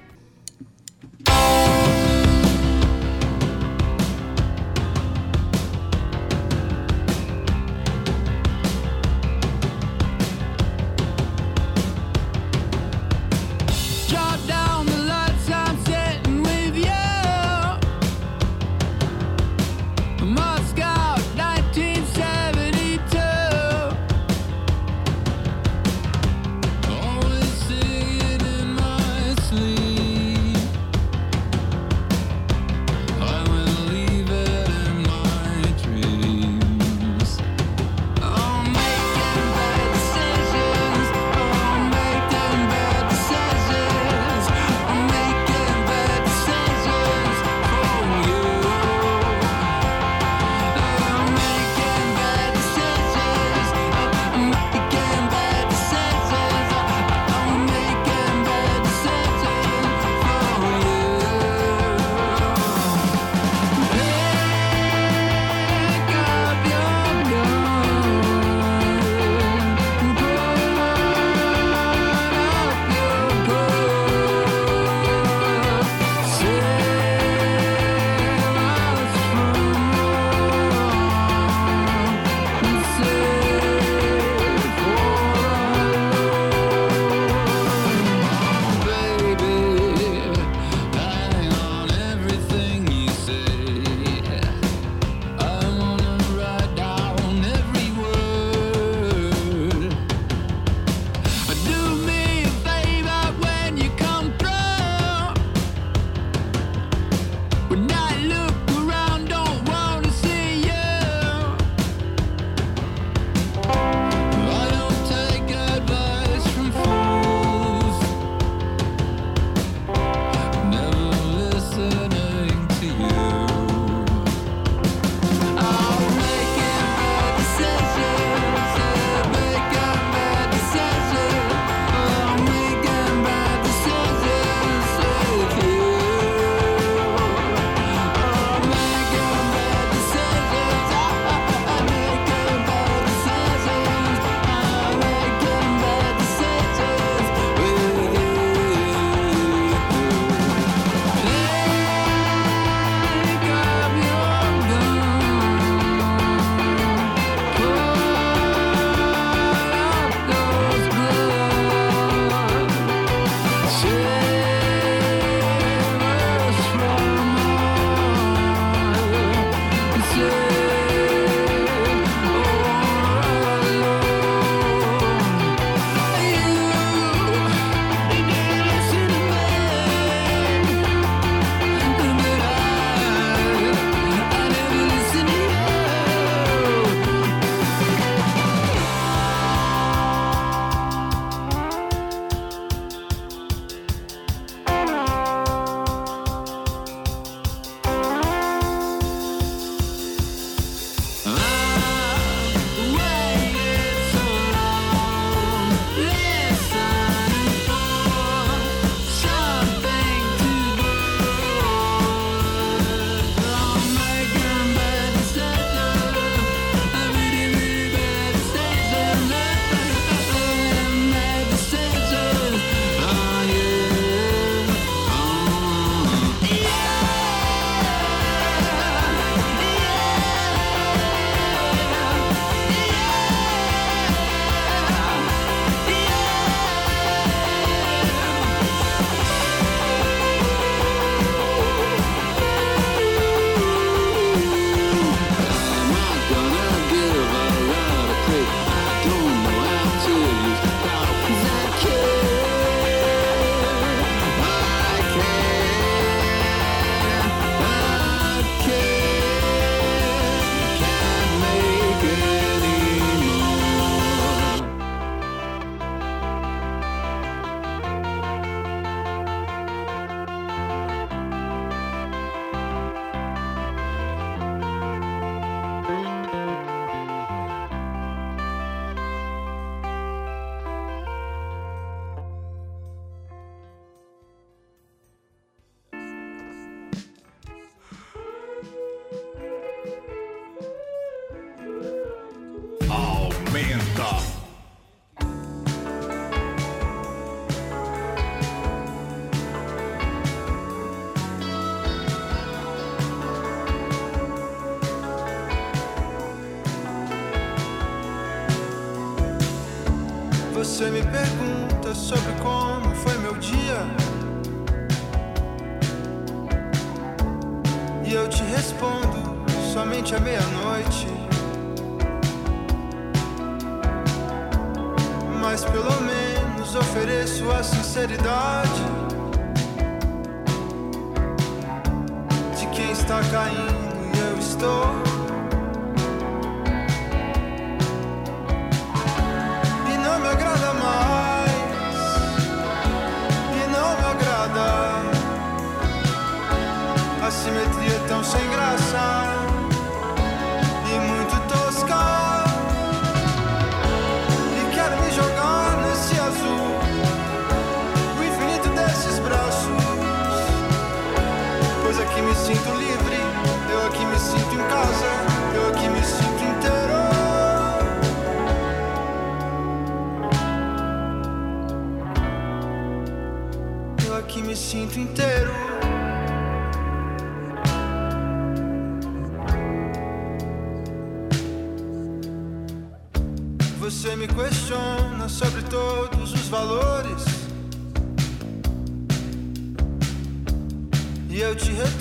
Você me pergunta sobre como foi meu dia. E eu te respondo somente à meia-noite. Mas pelo menos ofereço a sinceridade de quem está caindo e eu estou. Simetria tão sem graça. E muito tosca. E quero me jogar nesse azul. O infinito desses braços. Pois aqui me sinto livre. Eu aqui me sinto em casa. Eu aqui me sinto inteiro. Eu aqui me sinto inteiro. Questiona sobre todos os valores. E eu te retruco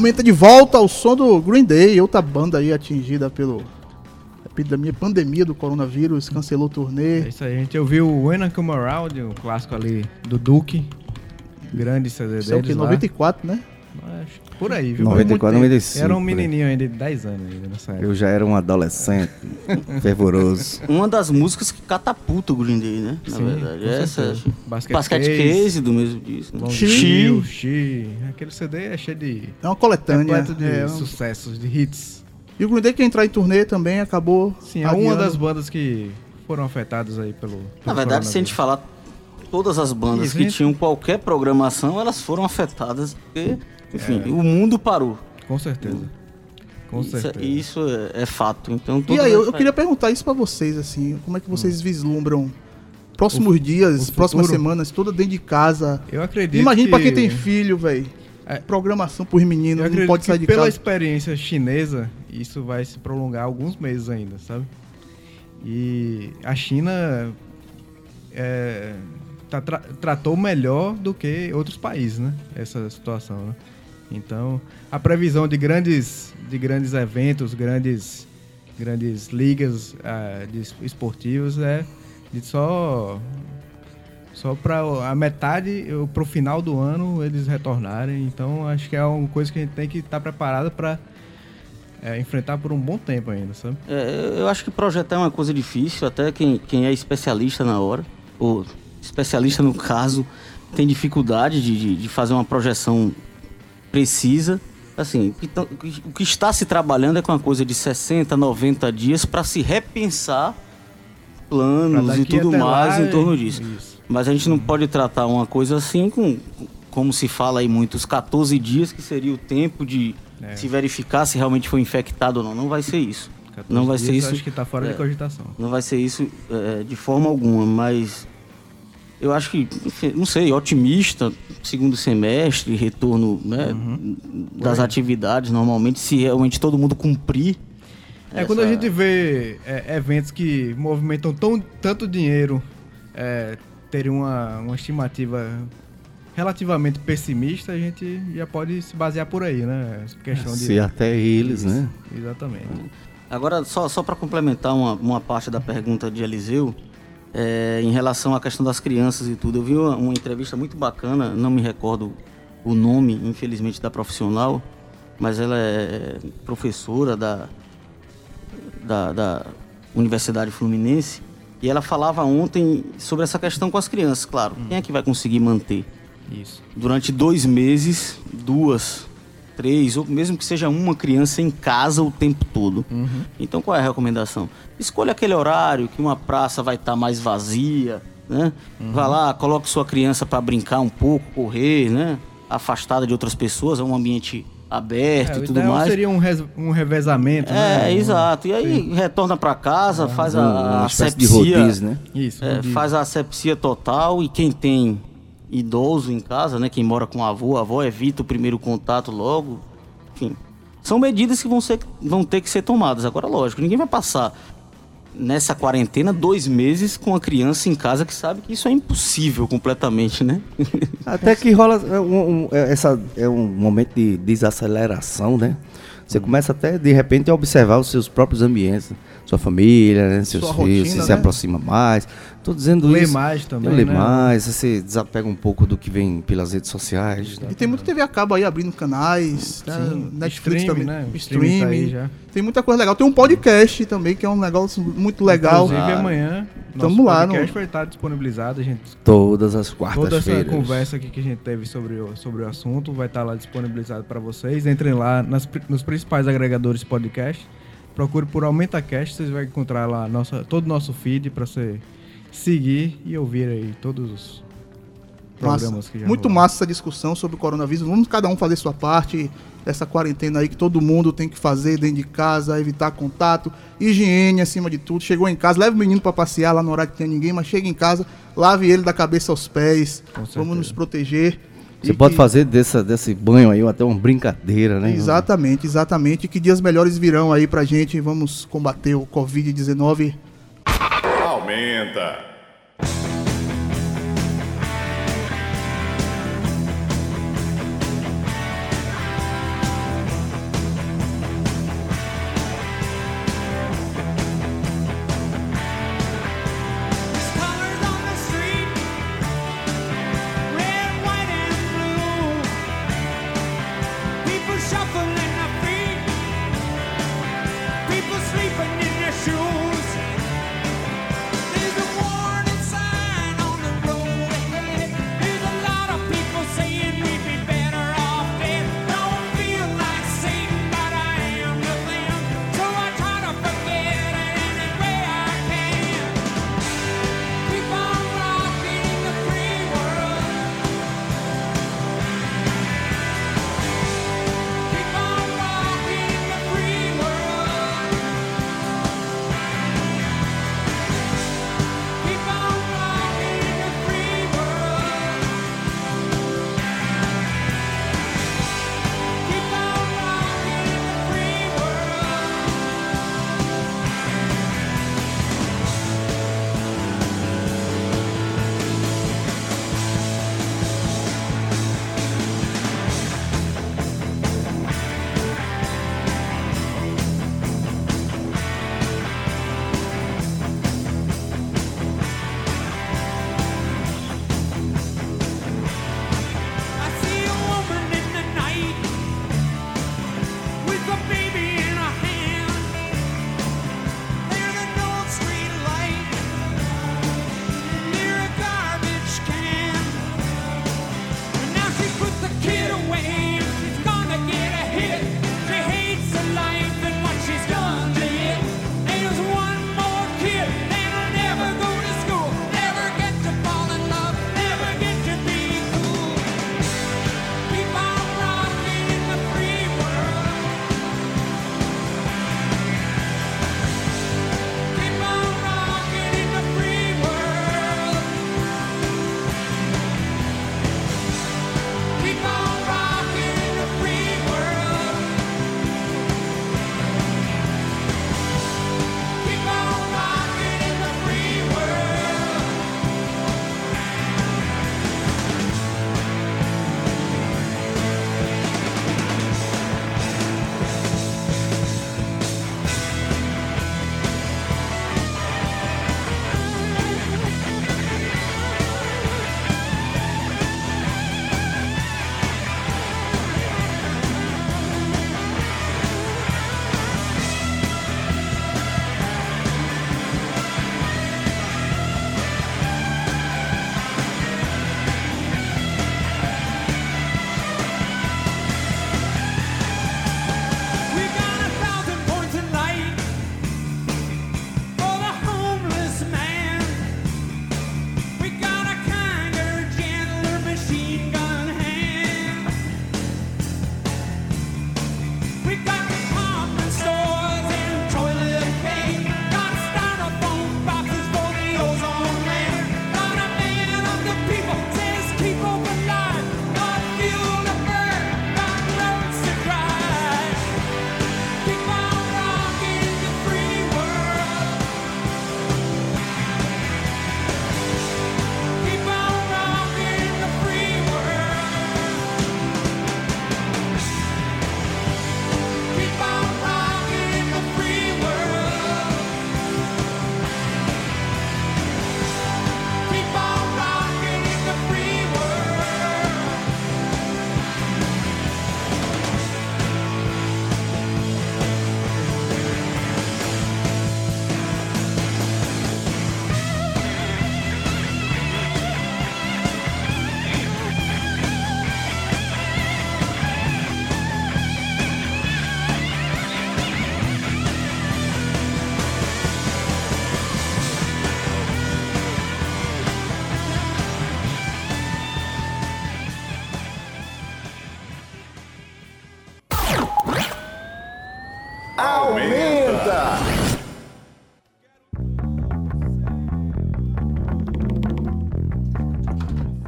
Aumenta de volta ao som do Green Day, outra banda aí atingida pelo epidemia, pandemia do coronavírus, cancelou o É turnê. isso aí, a gente ouviu o When I Come Around, o clássico ali do Duke. Grande CD Isso é o que? lá. 94, né? Acho Por aí, viu? 94, Muito- 95. Era um menininho ainda de 10 anos ainda nessa época. Eu já era um adolescente fervoroso. Uma das músicas que catapulta o Green Day, né? Na Sim, verdade. Essa. Basket Basket Case, Case do mesmo disco. Né? Hill, She. Aquele CD é cheio de... É uma coletânea. Repleto de é, um- sucessos, de hits. E o Green Day que ia entrar em turnê também acabou. Sim, é uma das bandas que foram afetadas aí pelo. pelo Na verdade, se a gente falar todas as bandas Isso, que gente. tinham qualquer programação, elas foram afetadas porque, enfim, É. o mundo parou. Com certeza. Com Isso, é- certeza. isso é, é fato. Então, E aí, eu, eu queria perguntar isso pra vocês, assim, como é que vocês vislumbram próximos dias, o próximas semanas, toda dentro de casa? Eu acredito Imagine que... pra quem tem filho, velho. É. Programação pros Eu meninos, não pode sair de pela casa. experiência chinesa, isso vai se prolongar alguns meses ainda, sabe? E a China é, tá tra- tratou melhor do que outros países, né? Essa situação, né? Então, a previsão de grandes, de grandes eventos, grandes, grandes ligas ah, esportivas é de só só para a metade para o final do ano eles retornarem. Então, acho que é uma coisa que a gente tem que estar preparado para enfrentar por um bom tempo ainda, sabe? É, eu acho que projetar é uma coisa difícil, até quem, quem é especialista na hora, ou especialista no caso, tem dificuldade de, de, de fazer uma projeção precisa. Assim, o que tão- o que está se trabalhando é com uma coisa de 60, 90 dias para se repensar planos e tudo mais lá, em torno é- disso. isso. Mas a gente não pode tratar uma coisa assim com, como se fala aí muito, os 14 dias, que seria o tempo de É. se verificar se realmente foi infectado ou não. Não vai ser isso. 14 Não vai ser isso. Acho que tá fora é, de cogitação. Não vai ser isso é, de forma alguma, mas eu acho que, não sei, otimista, segundo semestre, retorno né, das atividades, normalmente, se realmente todo mundo cumprir. É, quando a essa- gente vê é, eventos que movimentam tão, tanto dinheiro é, terem uma, uma estimativa relativamente pessimista, a gente já pode se basear por aí, né? Essa questão de... Se até eles, né? Exatamente. Agora, só, só para complementar uma, uma parte da pergunta de Eliseu, é, em relação à questão das crianças e tudo, eu vi uma, uma entrevista muito bacana, não me recordo o nome, infelizmente, da profissional, mas ela é professora da, da, da Universidade Fluminense, e ela falava ontem sobre essa questão com as crianças, claro. Quem é que vai conseguir manter? Isso. durante dois meses, duas, três, ou mesmo que seja uma criança em casa o tempo todo. Então qual é a recomendação? Escolha aquele horário que uma praça vai estar mais vazia, né? Vá lá, coloque sua criança para brincar um pouco, correr, né? Afastada de outras pessoas, é um ambiente aberto É, e tudo mais. seria um, res- um revezamento, né? É, exato. E aí retorna para casa, faz a, a asepsia, rodízio, né? Isso. é, faz a asepsia total e quem tem idoso em casa, né, quem mora com avô, avó evita o primeiro contato logo. Enfim, são medidas que vão, ser, vão ter que ser tomadas. Agora, lógico, ninguém vai passar nessa quarentena dois meses com a criança em casa que sabe que isso é impossível completamente, né? Até que rola é, um, um- é, essa, é um momento de desaceleração, né? Você começa até, de repente, a observar os seus próprios ambientes, sua família, né? seus Sua filhos, rotina, você se né? aproxima mais. Tô dizendo Lê isso. mais também, Lê né? mais, você desapega um pouco do que vem pelas redes sociais. né? E tem muita TV a cabo aí abrindo canais, né? Sim, Netflix streaming, também. né? Streaming. streaming tá aí já. Tem muita coisa legal. Tem um podcast também, que é um negócio muito legal. Inclusive, amanhã, Tamo nosso lá podcast no- vai estar disponibilizado. Gente, Todas as toda essa quartas-feiras. conversa aqui que a gente teve sobre o, sobre o assunto vai estar lá disponibilizado para vocês. Entrem lá nas nos principais agregadores de podcast. Procure por AumentaCast, vocês vão encontrar lá nossa, todo o nosso feed para você seguir e ouvir aí todos os Massa. programas que já Muito rolaram. massa essa discussão sobre o coronavírus. Vamos cada um fazer sua parte. Essa quarentena aí que todo mundo tem que fazer dentro de casa, evitar contato, higiene acima de tudo. Chegou em casa, leva o menino pra passear lá no horário que tem ninguém, mas chega em casa, lave ele da cabeça aos pés. Vamos nos proteger. Você E pode que- fazer dessa, desse banho aí até uma brincadeira, né? Exatamente, exatamente. Que dias melhores virão aí pra gente. Vamos combater o Covid-19. Aumenta.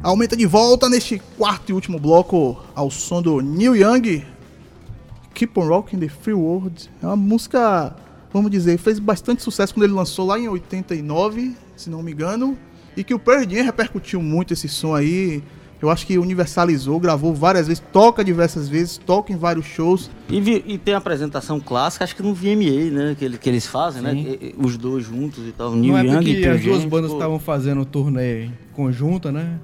Aumenta de volta neste quarto e último bloco ao som do Neil Young. Keep on Rocking the Free World. É uma música, vamos dizer, fez bastante sucesso quando ele lançou lá em 89, se não me engano. E que o Pearl Jam repercutiu muito esse som aí. Eu acho que universalizou, gravou várias vezes, toca diversas vezes, toca em vários shows. E, vi- e tem a apresentação clássica, acho que no VMA, né? Que, ele- que eles fazem, né? E- e- Os dois juntos e tal. Neil Não é Young e Pearl as duas bandas estavam fazendo turnê conjunta, né?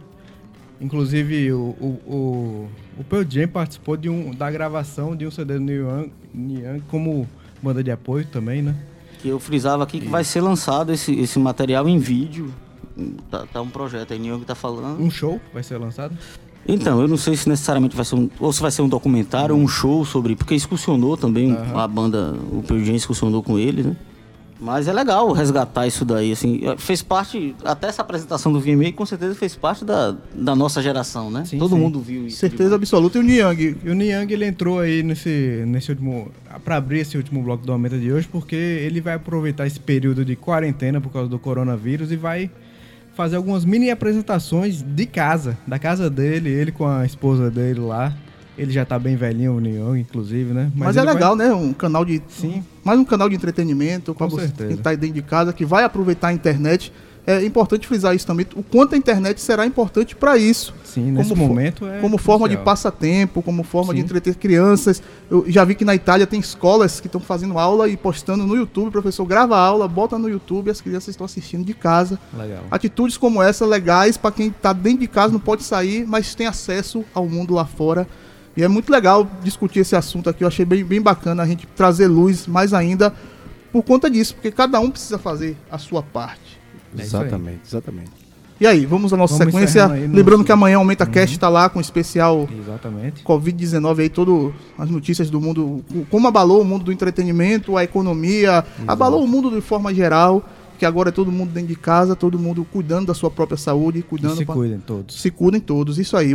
Inclusive o, o, o, o Pearl Jam participou de um, da gravação de um CD do Neil Young, Neil Young como banda de apoio também, né? Que eu frisava aqui que vai ser lançado esse, esse material em vídeo. Tá, tá um projeto aí, Neil Young tá falando. Um show vai ser lançado. Então, eu não sei se necessariamente vai ser um. Ou se vai ser um documentário ou um show sobre. Porque excursionou também a banda. O Pearl Jam excursionou com eles, né? Mas é legal resgatar isso daí, assim. Fez parte. Até essa apresentação do VMA, com certeza fez parte da, da nossa geração, né? Sim, Todo sim. mundo viu isso. Certeza absoluta. E o E o Niang ele entrou aí nesse, nesse último. pra abrir esse último bloco do Aumenta de hoje, porque ele vai aproveitar esse período de quarentena por causa do coronavírus e vai fazer algumas mini apresentações de casa, da casa dele, ele com a esposa dele lá. Ele já tá bem velhinho, o Niang, inclusive, né? Mas, é ele vai- legal, né? Um canal de. Sim. Mais um canal de entretenimento Com para você certeza. quem tá aí dentro de casa, que vai aproveitar a internet. É importante frisar isso também, o quanto a internet será importante para isso. Sim, nesse fo- momento é Como forma de crucial. passatempo, como forma de Sim. entreter crianças. Eu já vi que na Itália tem escolas que estão fazendo aula e postando no YouTube. O professor grava a aula, bota no YouTube e as crianças estão assistindo de casa. Legal. Atitudes como essa legais para quem tá dentro de casa, não pode sair, mas tem acesso ao mundo lá fora. E é muito legal discutir esse assunto aqui. Eu achei bem, bem bacana a gente trazer luz mais ainda por conta disso, porque cada um precisa fazer a sua parte. É exatamente, exatamente. E aí, vamos à nossa Vamos sequência. Lembrando nosso- que amanhã Aumenta Cast tá lá com um especial Exatamente. Covid-19 aí, todas as notícias do mundo, o- como abalou o mundo do entretenimento, a economia, abalou o mundo de forma geral, que agora é todo mundo dentro de casa, todo mundo cuidando da sua própria saúde, E cuidando se pra- cuidem todos. se cuidem todos, isso aí.